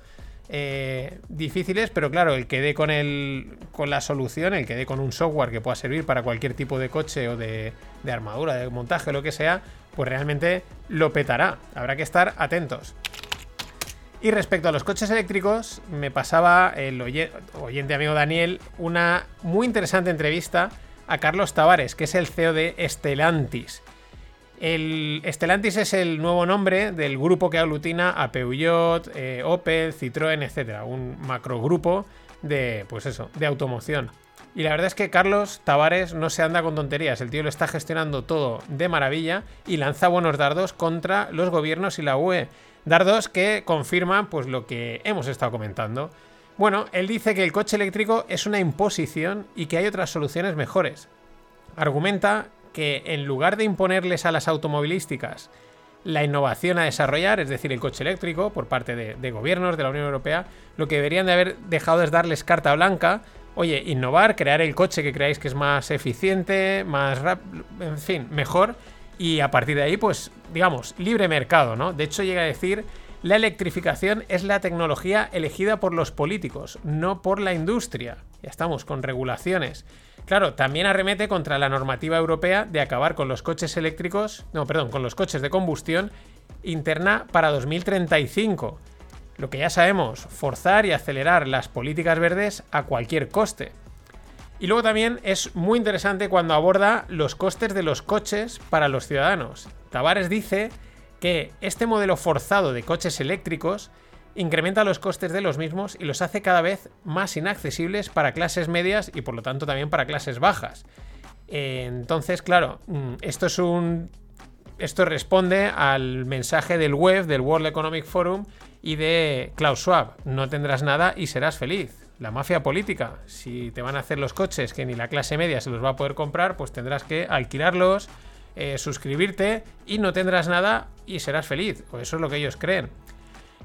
eh, difíciles, pero claro, el que dé con, el, con la solución, el que dé con un software que pueda servir para cualquier tipo de coche o de, armadura, de montaje, lo que sea, pues realmente lo petará. Habrá que estar atentos. Y respecto a los coches eléctricos, me pasaba el oye- oyente amigo Daniel una muy interesante entrevista a Carlos Tavares, que es el CEO de Stellantis. El Stellantis es el nuevo nombre del grupo que aglutina a Peugeot, eh, Opel, Citroën, etcétera, un macrogrupo de, pues eso, de automoción. Y la verdad es que Carlos Tavares no se anda con tonterías, el tío lo está gestionando todo de maravilla y lanza buenos dardos contra los gobiernos y la UE. Dardos que confirman pues lo que hemos estado comentando. Bueno, él dice que el coche eléctrico es una imposición y que hay otras soluciones mejores. Argumenta que en lugar de imponerles a las automovilísticas la innovación a desarrollar, es decir, el coche eléctrico por parte de, gobiernos de la Unión Europea, lo que deberían de haber dejado es darles carta blanca, oye, innovar, crear el coche que creáis que es más eficiente, más rápido, en fin, mejor, y a partir de ahí, pues, digamos, libre mercado, ¿no? De hecho, llega a decir La electrificación es la tecnología elegida por los políticos, no por la industria. Ya estamos con regulaciones. Claro, también arremete contra la normativa europea de acabar con los coches eléctricos, no, perdón, con los coches de combustión interna para 2035. Lo que ya sabemos, forzar y acelerar las políticas verdes a cualquier coste. Y luego también es muy interesante cuando aborda los costes de los coches para los ciudadanos. Tavares dice que este modelo forzado de coches eléctricos incrementa los costes de los mismos y los hace cada vez más inaccesibles para clases medias y por lo tanto también para clases bajas. Entonces, claro, mm, esto es un esto responde al mensaje del web del World Economic Forum y de Klaus Schwab. No tendrás nada y serás feliz. La mafia política. Si te van a hacer los coches que ni la clase media se los va a poder comprar, pues tendrás que alquilarlos, eh, suscribirte y no tendrás nada y serás feliz. O eso es lo que ellos creen.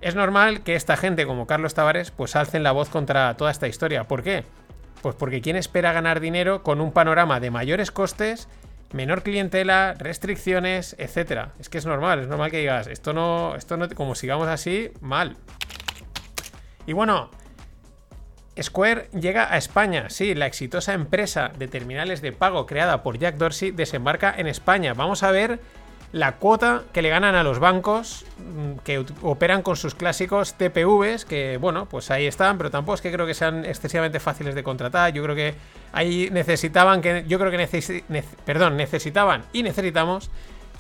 Es normal que esta gente como Carlos Tavares pues alcen la voz contra toda esta historia. ¿Por qué? Pues porque ¿quién espera ganar dinero con un panorama de mayores costes menor clientela, restricciones, etcétera. Es que es normal, es normal que digas, esto no, esto no, como sigamos así, mal. Y bueno, Square llega a España. Sí, la exitosa empresa de terminales de pago creada por Jack Dorsey desembarca en España. Vamos a ver la cuota que le ganan a los bancos mm, que operan con sus clásicos TPVs, que bueno, pues ahí están, pero tampoco es que creo que sean excesivamente fáciles de contratar. Yo creo que ahí necesitaban que. Yo creo que perdón, necesitaban y necesitamos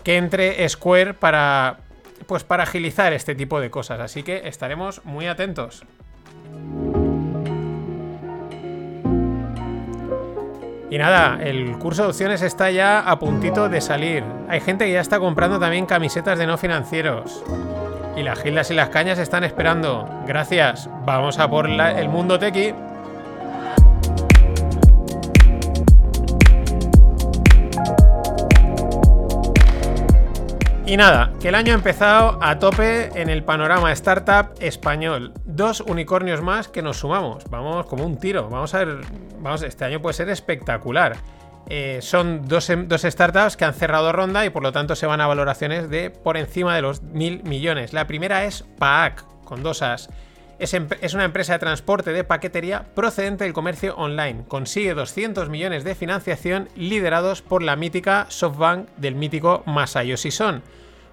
que entre Square para. Pues para agilizar este tipo de cosas. Así que estaremos muy atentos. Y nada, el curso de opciones está ya a puntito de salir. Hay gente que ya está comprando también camisetas de no financieros. Y las gilas y las cañas están esperando. Gracias. Vamos a por el mundo tequi. Y nada, que el año ha empezado a tope en el panorama startup español. Dos unicornios más que nos sumamos. Vamos como un tiro. Vamos a ver. Vamos, este año puede ser espectacular. Eh, son dos, dos, startups que han cerrado ronda y por lo tanto se van a valoraciones de por encima de los mil millones. La primera es PAAC, con dos As. Es, es, una empresa de transporte de paquetería procedente del comercio online. Consigue 200 millones de financiación liderados por la mítica SoftBank del mítico Masayoshi Son.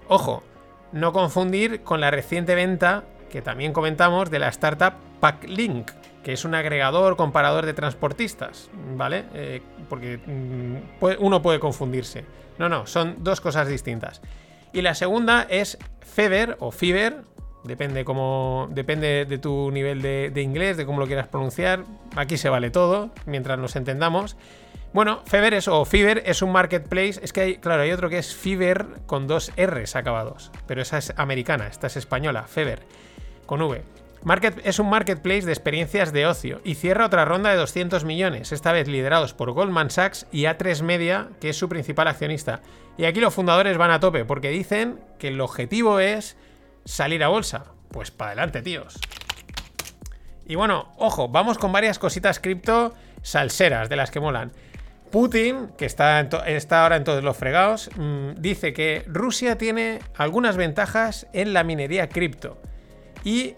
Ojo, no confundir con la reciente venta que también comentamos de la startup Packlink, que es un agregador comparador de transportistas, ¿vale? Eh, porque mm, uno puede confundirse. No, no, son dos cosas distintas. Y la segunda es Fever o Fiverr, Depende, cómo, depende de tu nivel de, inglés, de cómo lo quieras pronunciar. Aquí se vale todo, mientras nos entendamos. Bueno, Fever es, o es un marketplace. Es que hay, claro, hay otro que es Fiverr con dos R's acabados. Pero esa es americana, esta es española, Fever, con V. Market, es un marketplace de experiencias de ocio y cierra otra ronda de 200 millones, esta vez liderados por Goldman Sachs y A3 Media, que es su principal accionista. Y aquí los fundadores van a tope porque dicen que el objetivo es salir a bolsa. Pues para adelante, tíos. Y bueno, ojo, vamos con varias cositas cripto salseras de las que molan. Putin, que está, ahora en todos los fregados, mm, dice que Rusia tiene algunas ventajas en la minería cripto y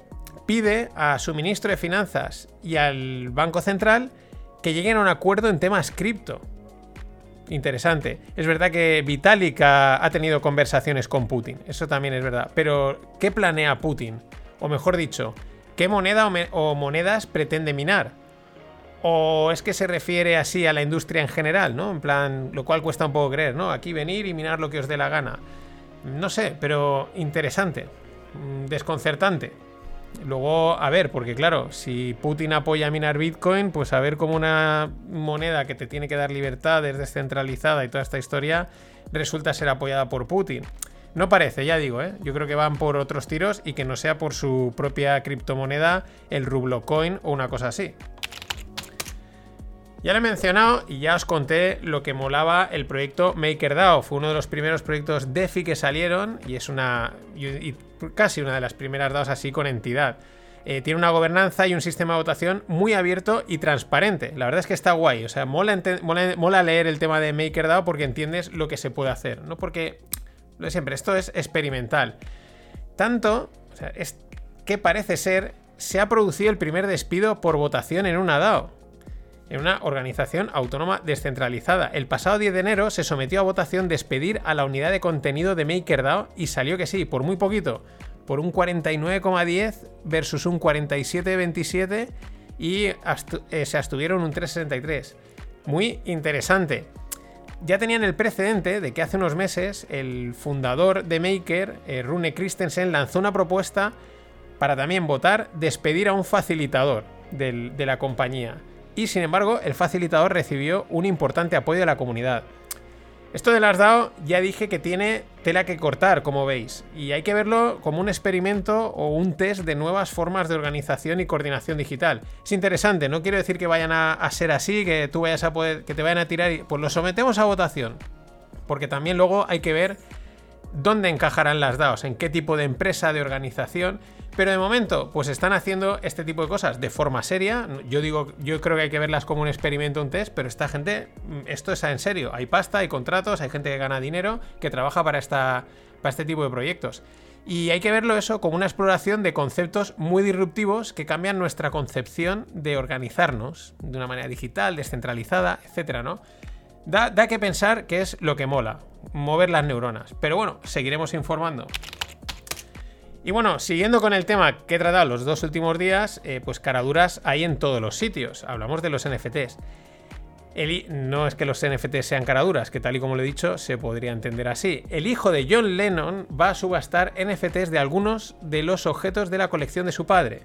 pide a su ministro de Finanzas y al Banco Central que lleguen a un acuerdo en temas cripto interesante. Es verdad que Vitalik ha, tenido conversaciones con Putin, eso también es verdad. Pero, ¿qué planea Putin? O mejor dicho, ¿qué moneda o, monedas pretende minar? ¿O es que se refiere así a la industria en general, ¿no? En plan, lo cual cuesta un poco creer, ¿no? Aquí venir y minar lo que os dé la gana. No sé, pero interesante, mm, desconcertante. Luego, a ver, porque claro, si Putin apoya minar Bitcoin, pues a ver cómo una moneda que te tiene que dar libertades descentralizada y toda esta historia resulta ser apoyada por Putin. No parece, ya digo, ¿eh? yo creo que van por otros tiros y que no sea por su propia criptomoneda, el Rublocoin o una cosa así. Ya lo he mencionado y ya os conté lo que molaba el proyecto MakerDAO. Fue uno de los primeros proyectos DeFi que salieron y es una. Casi una de las primeras DAOs así con entidad. Eh, tiene una gobernanza y un sistema de votación muy abierto y transparente. La verdad es que está guay. O sea, mola, mola, leer el tema de MakerDAO porque entiendes lo que se puede hacer. No porque. Lo de siempre, esto es experimental. Tanto, O sea, es que parece ser se ha producido el primer despido por votación en una DAO, en una organización autónoma descentralizada. El pasado 10 de enero se sometió a votación despedir a la unidad de contenido de MakerDAO y salió que sí, por muy poquito, por un 49,10 versus un 47,27 y eh, se abstuvieron un 3,63. Muy interesante. Ya tenían el precedente de que hace unos meses el fundador de Maker, eh, Rune Christensen, lanzó una propuesta para también votar despedir a un facilitador de la compañía. Y sin embargo, el facilitador recibió un importante apoyo de la comunidad. Esto de las DAO ya dije que tiene tela que cortar, como veis, y hay que verlo como un experimento o un test de nuevas formas de organización y coordinación digital. Es interesante, no quiero decir que vayan a, ser así, que tú vayas a poder, que te vayan a tirar y pues lo sometemos a votación, porque también luego hay que ver dónde encajarán las DAOs, en qué tipo de empresa, de organización. Pero de momento, pues están haciendo este tipo de cosas de forma seria. Yo digo, yo creo que hay que verlas como un experimento, un test, pero esta gente, mm, esto es en serio. Hay pasta, hay contratos, hay gente que gana dinero, que trabaja para, esta, para este tipo de proyectos. Y hay que verlo eso como una exploración de conceptos muy disruptivos que cambian nuestra concepción de organizarnos de una manera digital, descentralizada, etcétera, ¿no? Da, da que pensar que es lo que mola, mover las neuronas. Pero bueno, seguiremos informando. Y bueno, siguiendo con el tema que he tratado los dos últimos días, eh, pues caraduras hay en todos los sitios. Hablamos de los NFTs. no es que los NFTs sean caraduras, que tal y como lo he dicho, se podría entender así. El hijo de John Lennon va a subastar NFTs de algunos de los objetos de la colección de su padre.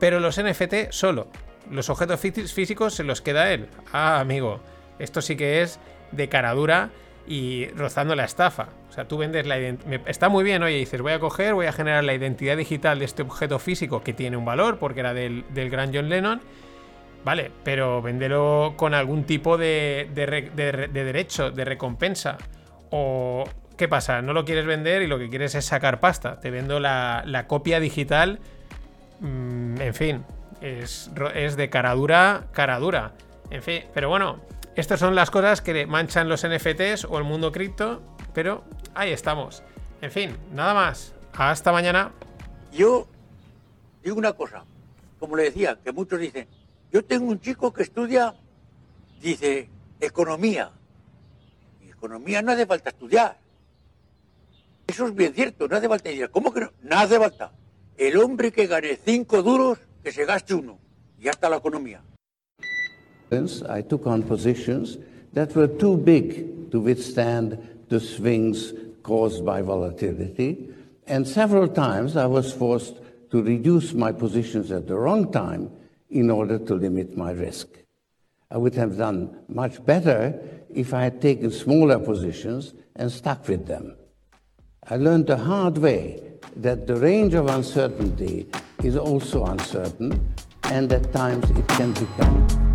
Pero los NFT solo. Los objetos físicos se los queda él. Ah, amigo. Esto sí que es de caradura y rozando la estafa. O sea, tú vendes la identidad. Está muy bien, oye, dices, voy a coger, voy a generar la identidad digital de este objeto físico que tiene un valor, porque era del, gran John Lennon. Vale, pero véndelo con algún tipo de, derecho, de recompensa. O, ¿qué pasa? No lo quieres vender y lo que quieres es sacar pasta. Te vendo la, copia digital. Mm, en fin, es, es de cara dura, cara dura. En fin, pero bueno, estas son las cosas que manchan los NFTs o el mundo cripto, pero ahí estamos. En fin, nada más. Hasta mañana. Yo digo una cosa, como le decía, que muchos dicen, yo tengo un chico que estudia, dice, economía. Y economía no hace falta estudiar. Eso es bien cierto, no hace falta estudiar. ¿Cómo que no? No hace falta. El hombre que gane cinco duros, que se gaste uno. Y ya está la economía. I took on positions that were too big to withstand the swings caused by volatility, and several times I was forced to reduce my positions at the wrong time in order to limit my risk. I would have done much better if I had taken smaller positions and stuck with them. I learned the hard way that the range of uncertainty is also uncertain, and at times it can become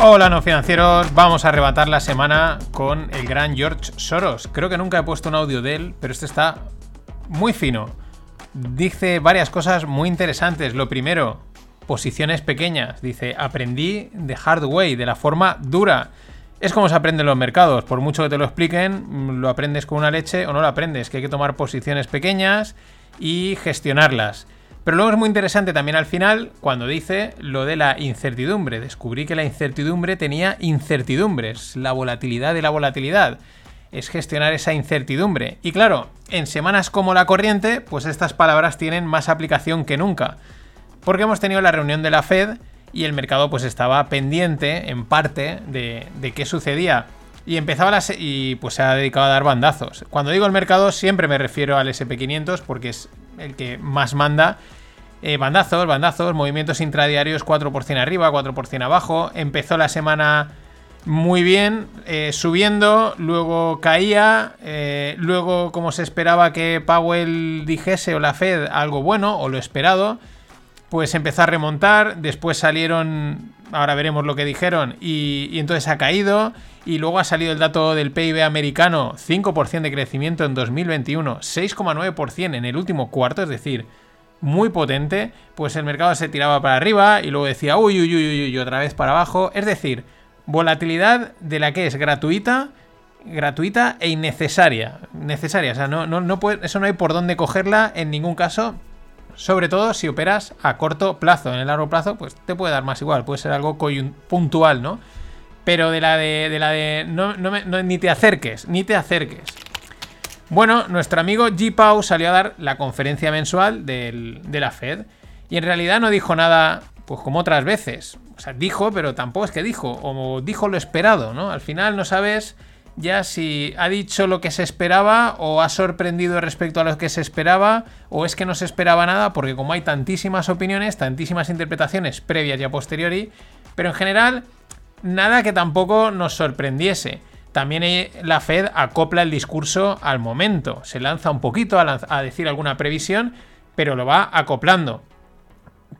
Hola no financieros, vamos a arrebatar la semana con el gran George Soros. Creo que nunca he puesto un audio de él, pero este está muy fino. Dice varias cosas muy interesantes. Lo primero, posiciones pequeñas. Dice, aprendí de hard way, de la forma dura. Es como se aprende en los mercados. Por mucho que te lo expliquen, lo aprendes con una leche o no lo aprendes. Que hay que tomar posiciones pequeñas y gestionarlas. Pero luego es muy interesante también al final cuando dice lo de la incertidumbre. Descubrí que la incertidumbre tenía incertidumbres, la volatilidad de la volatilidad. Es gestionar esa incertidumbre. Y claro, en semanas como la corriente, pues estas palabras tienen más aplicación que nunca. Porque hemos tenido la reunión de la Fed y el mercado pues estaba pendiente en parte de, qué sucedía. Y empezaba la y pues se ha dedicado a dar bandazos. Cuando digo el mercado siempre me refiero al SP500 porque es el que más manda eh, bandazos, bandazos, movimientos intradiarios 4% arriba, 4% abajo. Empezó la semana muy bien, eh, subiendo, luego caía, eh, luego como se esperaba que Powell dijese o la Fed algo bueno o lo esperado, pues empezó a remontar, después salieron, ahora veremos lo que dijeron, y, y entonces ha caído, y luego ha salido el dato del PIB americano, 5% de crecimiento en 2021, 6,9% en el último cuarto, es decir, muy potente, pues el mercado se tiraba para arriba y luego decía uy, uy, uy, uy, otra vez para abajo. Es decir, volatilidad de la que es gratuita, gratuita e innecesaria. Necesaria, o sea, no, no, no puede- eso no hay por dónde cogerla en ningún caso. Sobre todo si operas a corto plazo. En el largo plazo, pues te puede dar más igual. Puede ser algo puntual, ¿no? Pero de la de. de la de. No, no me- ni te acerques, ni te acerques. Bueno, nuestro amigo G. Pau salió a dar la conferencia mensual de la Fed. Y en realidad no dijo nada, pues como otras veces. O sea, dijo, pero tampoco es que dijo. O dijo lo esperado, ¿no? Al final no sabes ya si ha dicho lo que se esperaba o ha sorprendido respecto a lo que se esperaba o es que no se esperaba nada porque como hay tantísimas opiniones, tantísimas interpretaciones previas y a posteriori, pero en general nada que tampoco nos sorprendiese. También eh, la Fed acopla el discurso al momento, se lanza un poquito a, decir alguna previsión, pero lo va acoplando.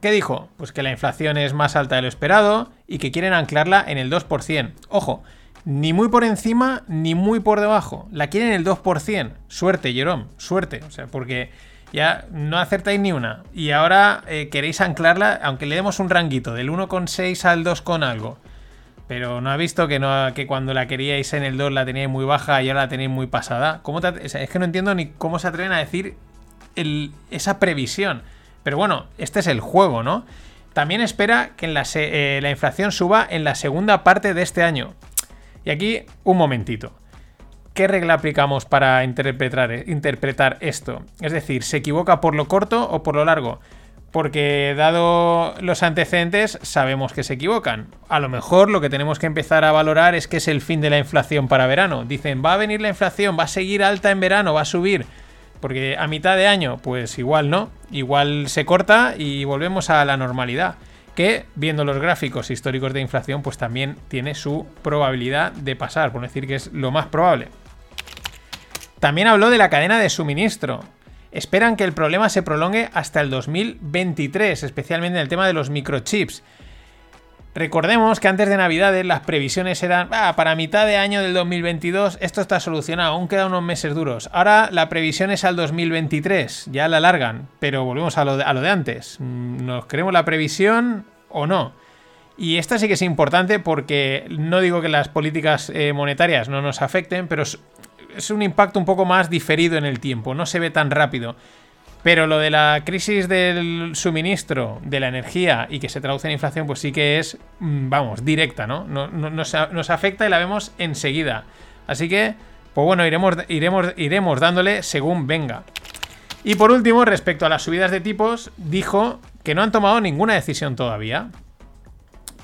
¿Qué dijo? Pues que la inflación es más alta de lo esperado y que quieren anclarla en el 2%. Ojo, ni muy por encima ni muy por debajo. La quieren en el 2%. Suerte, Jerome, suerte. O sea, porque ya no acertáis ni una. Y ahora eh, queréis anclarla, aunque le demos un ranguito del 1,6 al 2 con algo. Pero no ha visto que, no, que cuando la queríais en el 2 la teníais muy baja y ahora la tenéis muy pasada. ¿Cómo es que no entiendo ni cómo se atreven a decir esa previsión. Pero bueno, este es el juego, ¿no? También espera que la, eh, la inflación suba en la segunda parte de este año. Y aquí, un momentito. ¿Qué regla aplicamos para interpretar, interpretar esto? Es decir, ¿se equivoca por lo corto o por lo largo? Porque dado los antecedentes, sabemos que se equivocan. A lo mejor lo que tenemos que empezar a valorar es que es el fin de la inflación para verano. Dicen, va a venir la inflación, va a seguir alta en verano, va a subir. Porque a mitad de año, pues igual no. Igual se corta y volvemos a la normalidad. Que, viendo los gráficos históricos de inflación, pues también tiene su probabilidad de pasar, por decir que es lo más probable. También habló de la cadena de suministro. Esperan que el problema se prolongue hasta el 2023, especialmente en el tema de los microchips. Recordemos que antes de Navidades las previsiones eran "Ah, para mitad de año del 2022 esto está solucionado, aún quedan unos meses duros. Ahora la previsión es al 2023, ya la alargan, pero volvemos a lo de, a lo de antes. Mm, ¿Nos creemos la previsión o no? Y esta sí que es importante porque no digo que las políticas eh, monetarias no nos afecten, pero es, un impacto un poco más diferido en el tiempo, no se ve tan rápido. Pero lo de la crisis del suministro, de la energía y que se traduce en inflación, pues sí que es, mm, vamos, directa, ¿no? Nos afecta y la vemos enseguida. Así que, pues bueno, iremos, iremos, iremos dándole según venga. Y por último, respecto a las subidas de tipos, dijo que no han tomado ninguna decisión todavía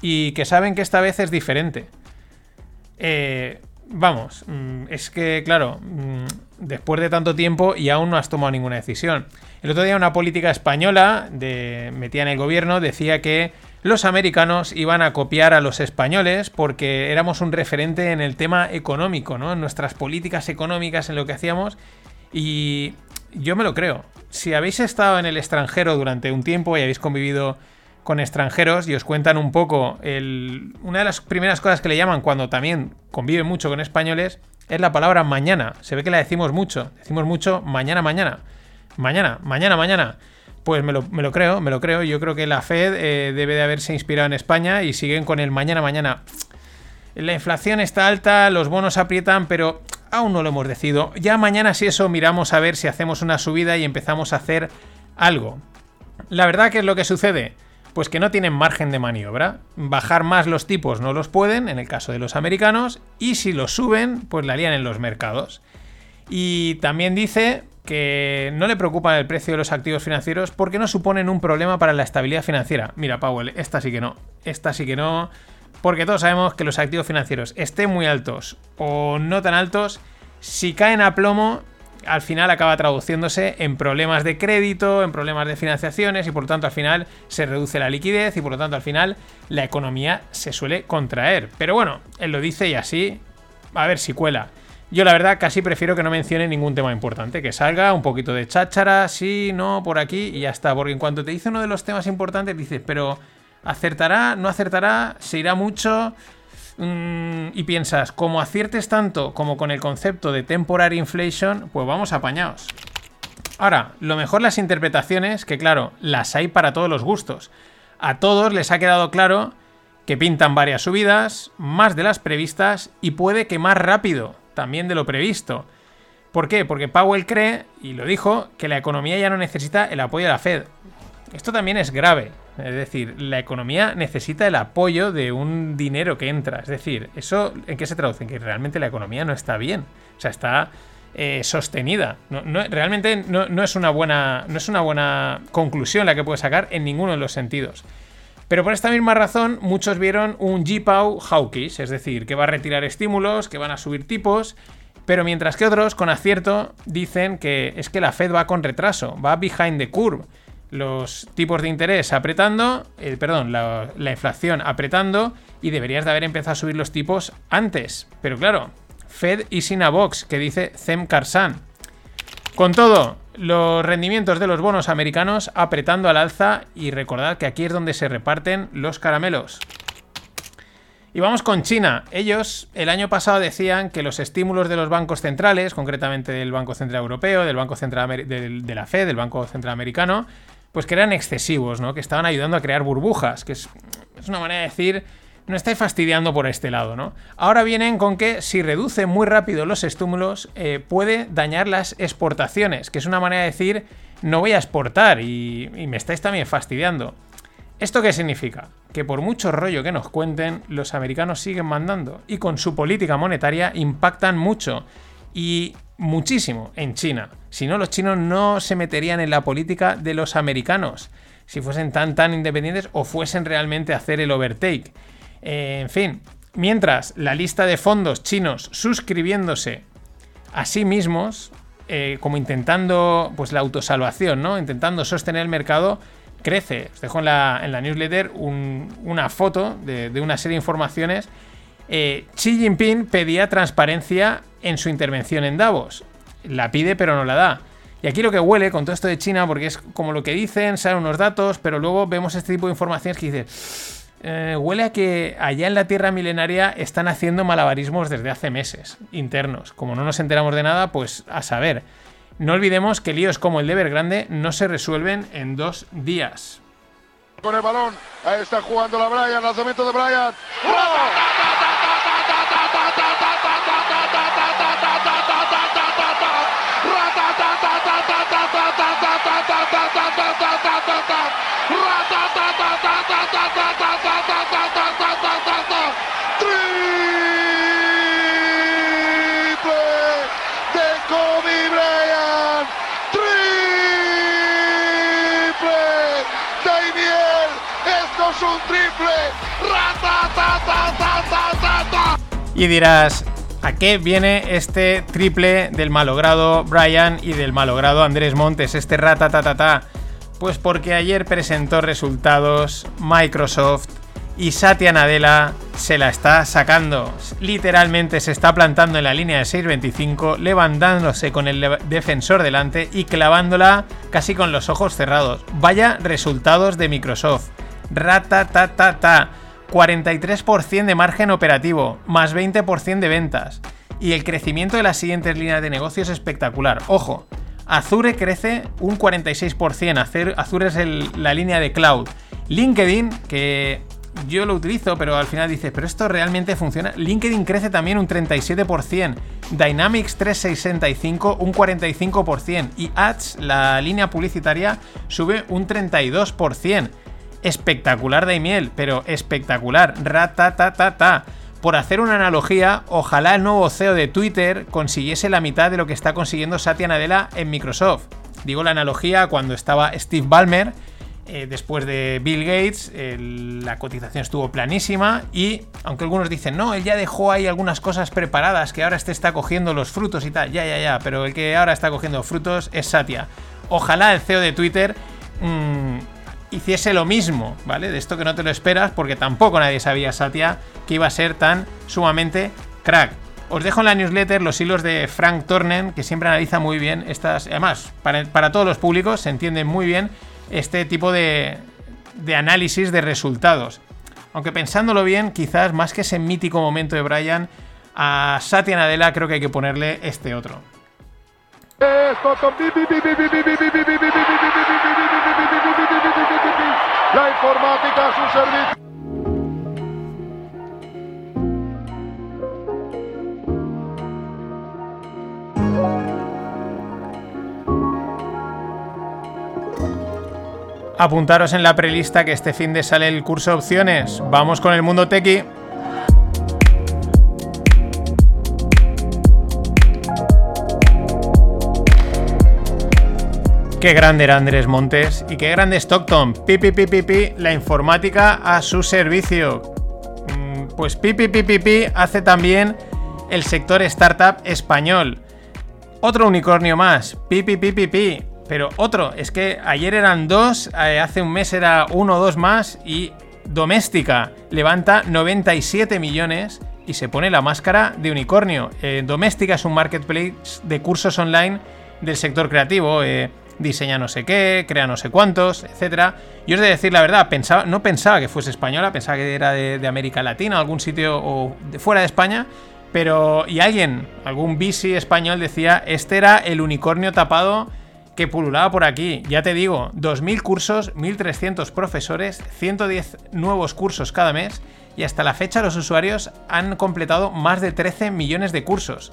y que saben que esta vez es diferente. Eh, vamos, mm, es que, claro, mm, después de tanto tiempo y aún no has tomado ninguna decisión. El otro día una política española de, metida en el gobierno decía que los americanos iban a copiar a los españoles porque éramos un referente en el tema económico, ¿no? En nuestras políticas económicas, en lo que hacíamos. Y yo me lo creo. Si habéis estado en el extranjero durante un tiempo y habéis convivido con extranjeros y os cuentan un poco el, una de las primeras cosas que le llaman cuando también convive mucho con españoles es la palabra mañana. Se ve que la decimos mucho. Decimos mucho mañana, mañana. Mañana, mañana, mañana. Pues me lo, me lo creo, me lo creo. Yo creo que la Fed eh, debe de haberse inspirado en España y siguen con el mañana, mañana. La inflación está alta, los bonos aprietan, pero aún no lo hemos decidido. Ya mañana si eso miramos a ver si hacemos una subida y empezamos a hacer algo. La verdad que es lo que sucede. Pues que no tienen margen de maniobra. Bajar más los tipos no los pueden, en el caso de los americanos, y si los suben, pues la lían en los mercados. Y también dice que no le preocupa el precio de los activos financieros porque no suponen un problema para la estabilidad financiera. Mira, Powell, esta sí que no. Esta sí que no. Porque todos sabemos que los activos financieros estén muy altos o no tan altos, si caen a plomo, al final acaba traduciéndose en problemas de crédito, en problemas de financiaciones y por lo tanto al final se reduce la liquidez y por lo tanto al final la economía se suele contraer. Pero bueno, él lo dice y así, a ver si cuela. Yo la verdad casi prefiero que no mencione ningún tema importante, que salga un poquito de cháchara, sí, no, por aquí y ya está. Porque en cuanto te dice uno de los temas importantes dices, pero ¿acertará? ¿No acertará? ¿Se irá mucho? Mm, y piensas, como aciertes tanto como con el concepto de temporary inflation, pues vamos apañados. Ahora, lo mejor las interpretaciones, que claro, las hay para todos los gustos. A todos les ha quedado claro que pintan varias subidas, más de las previstas y puede que más rápido. también de lo previsto. ¿Por qué? Porque Powell cree, y lo dijo, que la economía ya no necesita el apoyo de la Fed. Esto también es grave. Es decir, la economía necesita el apoyo de un dinero que entra. Es decir, ¿eso en qué se traduce? En que realmente la economía no está bien. O sea, está eh, sostenida. No, realmente no, es una buena, no es una buena conclusión la que puede sacar en ninguno de los sentidos. Pero por esta misma razón, muchos vieron un GPAU hawkish, es decir, que va a retirar estímulos, que van a subir tipos, pero mientras que otros, con acierto, dicen que es que la Fed va con retraso, va behind the curve. Los tipos de interés apretando, perdón, la, la inflación apretando, y deberías de haber empezado a subir los tipos antes. Pero claro, Fed y sin a box, que dice Zem Karsan. Con todo, los rendimientos de los bonos americanos apretando al alza y recordad que aquí es donde se reparten los caramelos. Y vamos con China. Ellos el año pasado decían que los estímulos de los bancos centrales, concretamente del Banco Central Europeo, del Banco Central del- de la Fed, del Banco Central Americano, pues que eran excesivos, ¿no? Que estaban ayudando a crear burbujas, que es, es una manera de decir, no estáis fastidiando por este lado, ¿no? Ahora vienen con que si reduce muy rápido los estímulos, eh, puede dañar las exportaciones, que es una manera de decir, no voy a exportar y, y me estáis también fastidiando. ¿Esto qué significa? Que por mucho rollo que nos cuenten, los americanos siguen mandando y con su política monetaria impactan mucho y muchísimo en China. Si no, los chinos no se meterían en la política de los americanos, si fuesen tan tan independientes o fuesen realmente hacer el overtake. Eh, en fin, mientras la lista de fondos chinos suscribiéndose a sí mismos, eh, como intentando pues la autosalvación, ¿no? Intentando sostener el mercado, crece. Os dejo en la, en la newsletter un- una foto de una serie de informaciones. Eh, Xi Jinping pedía transparencia en su intervención en Davos. La pide pero no la da. Y aquí lo que huele con todo esto de China, porque es como lo que dicen, salen unos datos, pero luego vemos este tipo de informaciones que dice, eh, huele a que allá en la Tierra milenaria están haciendo malabarismos desde hace meses, internos. Como no nos enteramos de nada, pues a saber. No olvidemos que líos como el de Evergrande no se resuelven en dos días. Con el balón, ahí está jugando la Brian, lanzamiento de Brian. Triple Y dirás, ¿a qué viene este triple del malogrado Brian y del malogrado Andrés Montes, este ratatatata? Pues porque ayer presentó resultados Microsoft y Satya Nadella se la está sacando. Literalmente se está plantando en la línea de 6.25, levantándose con el defensor delante y clavándola casi con los ojos cerrados. Vaya resultados de Microsoft. Ratatatata. 43% de margen operativo, más 20% de ventas. Y el crecimiento de las siguientes líneas de negocio es espectacular. Ojo, Azure crece un 46%. Acer- Azure es la línea de cloud. LinkedIn, que yo lo utilizo, pero al final dices, pero esto realmente funciona. LinkedIn crece también un 37%. Dynamics 365 un 45%. Y Ads, la línea publicitaria, sube un 32%. Espectacular Daimiel, pero espectacular. Ratatatata. Por hacer una analogía, ojalá el nuevo CEO de Twitter consiguiese la mitad de lo que está consiguiendo Satya Nadella en Microsoft. Digo la analogía cuando estaba Steve Ballmer, eh, después de Bill Gates, la cotización estuvo planísima y, aunque algunos dicen, no, él ya dejó ahí algunas cosas preparadas que ahora este está cogiendo los frutos y tal, ya, ya, ya, pero el que ahora está cogiendo frutos es Satya. Ojalá el CEO de Twitter mm, hiciese lo mismo, ¿vale? De esto que no te lo esperas, porque tampoco nadie sabía, Satya, que iba a ser tan sumamente crack. Os dejo en la newsletter los hilos de Frank Tornen, que siempre analiza muy bien estas. Además, para, para todos los públicos se entiende muy bien este tipo de, de análisis de resultados. Aunque pensándolo bien, quizás más que ese mítico momento de Brian, a Satya Nadella creo que hay que ponerle este otro. La informática a su servicio. Apuntaros en la prelista que este fin de sale el curso de opciones. Vamos con el mundo tequi. Qué grande era Andrés Montes y qué grande Stockton. Pipi, pipi, la informática a su servicio. Mm, Pues pipi, pipi, pipi hace también el sector startup español. Otro unicornio más. Pipi, pipi. Pero otro, es que ayer eran dos, eh, hace un mes era uno o dos más y Doméstica levanta 97 millones y se pone la máscara de unicornio. Eh, Doméstica es un marketplace de cursos online del sector creativo. eh, diseña no sé qué, crea no sé cuántos, etcétera. Y os de decir la verdad, pensaba, no pensaba que fuese española, pensaba que era de, de América Latina, algún sitio o de fuera de España. Pero, y alguien, algún bici español decía, este era el unicornio tapado que pululaba por aquí. Ya te digo, 2.000 cursos, 1.300 profesores, 110 nuevos cursos cada mes y hasta la fecha los usuarios han completado más de 13 millones de cursos.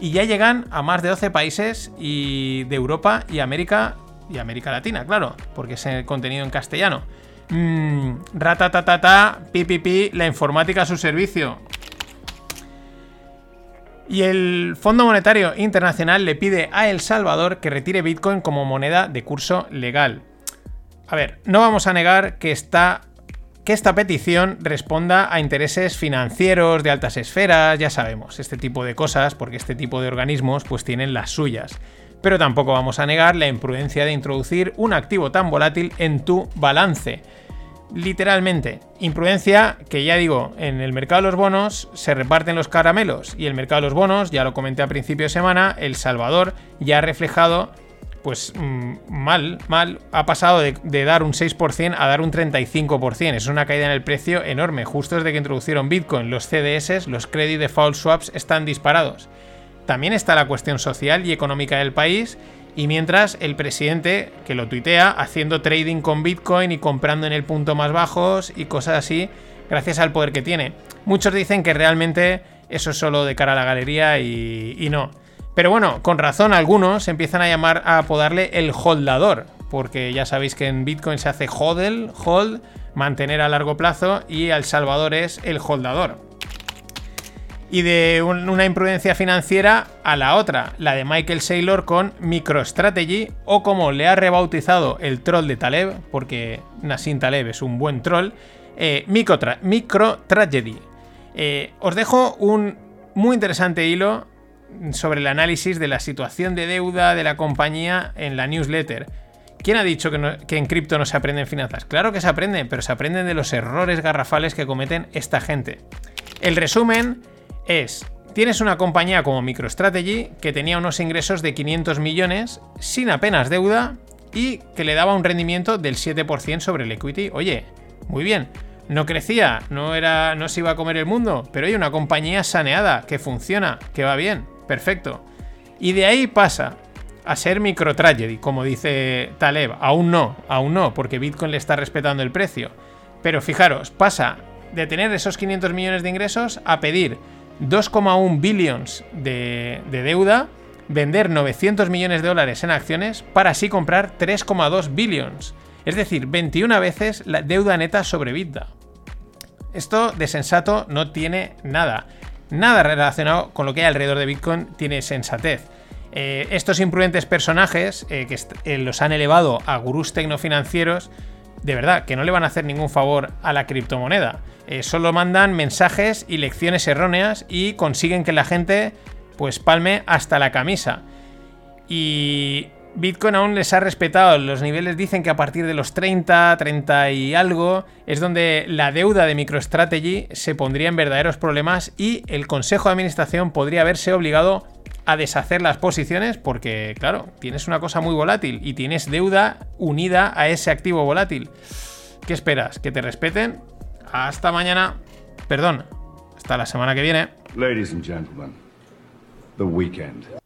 Y ya llegan a más de 12 países y de Europa y América y América Latina, claro, porque es el contenido en castellano. Mmm, ratatatata, pi, pi, pi, la informática a su servicio. Y el Fondo Monetario Internacional le pide a El Salvador que retire Bitcoin como moneda de curso legal. A ver, no vamos a negar que esta, que esta petición responda a intereses financieros de altas esferas, ya sabemos, este tipo de cosas, porque este tipo de organismos pues tienen las suyas. Pero tampoco vamos a negar la imprudencia de introducir un activo tan volátil en tu balance literalmente. Imprudencia que ya digo, en el mercado de los bonos se reparten los caramelos y el mercado de los bonos, ya lo comenté a principio de semana, El Salvador ya ha reflejado, pues mm, mal, mal, ha pasado de, dar un 6% a dar un 35%. Es una caída en el precio enorme. Justo desde que introducieron Bitcoin, los CDS, los Credit Default Swaps están disparados. También está la cuestión social y económica del país y mientras el presidente, que lo tuitea, haciendo trading con Bitcoin y comprando en el punto más bajos y cosas así, gracias al poder que tiene. Muchos dicen que realmente eso es solo de cara a la galería y no. Pero bueno, con razón algunos empiezan a llamar a apodarle el holdador, porque ya sabéis que en Bitcoin se hace hodl, hold, mantener a largo plazo y El Salvador es el holdador y de un, una imprudencia financiera a la otra, la de Michael Saylor con MicroStrategy, o como le ha rebautizado el troll de Taleb, porque Nassim Taleb es un buen troll, eh, MicroTragedy. Eh, os dejo un muy interesante hilo sobre el análisis de la situación de deuda de la compañía en la newsletter. ¿Quién ha dicho que, en cripto no se aprenden finanzas? Claro que se aprenden, pero se aprenden de los errores garrafales que cometen esta gente. El resumen es, tienes una compañía como MicroStrategy que tenía unos ingresos de 500 millones sin apenas deuda y que le daba un rendimiento del 7% sobre el equity. Oye, muy bien, no crecía, no, era, no se iba a comer el mundo, pero hay una compañía saneada, que funciona, que va bien, perfecto. Y de ahí pasa a ser MicroTragedy, como dice Taleb. Aún no, aún no, porque Bitcoin le está respetando el precio. Pero fijaros, pasa de tener esos 500 millones de ingresos a pedir 2,1 billions de, de, deuda, vender 900 millones de dólares en acciones para así comprar 3,2 billions. Es decir, 21 veces la deuda neta sobre EBITDA. Esto de sensato no tiene nada. Nada relacionado con lo que hay alrededor de Bitcoin tiene sensatez. Eh, estos imprudentes personajes eh, que eh, los han elevado a gurús tecnofinancieros, de verdad, que no le van a hacer ningún favor a la criptomoneda. Solo mandan mensajes y lecciones erróneas y consiguen que la gente pues palme hasta la camisa. Y Bitcoin aún les ha respetado. Los niveles dicen que a partir de los 30, 30 y algo es donde la deuda de MicroStrategy se pondría en verdaderos problemas y el Consejo de Administración podría verse obligado a deshacer las posiciones porque, claro, tienes una cosa muy volátil y tienes deuda unida a ese activo volátil. ¿Qué esperas? ¿Que te respeten? Hasta mañana. Perdón, hasta la semana que viene. Ladies and gentlemen, the weekend.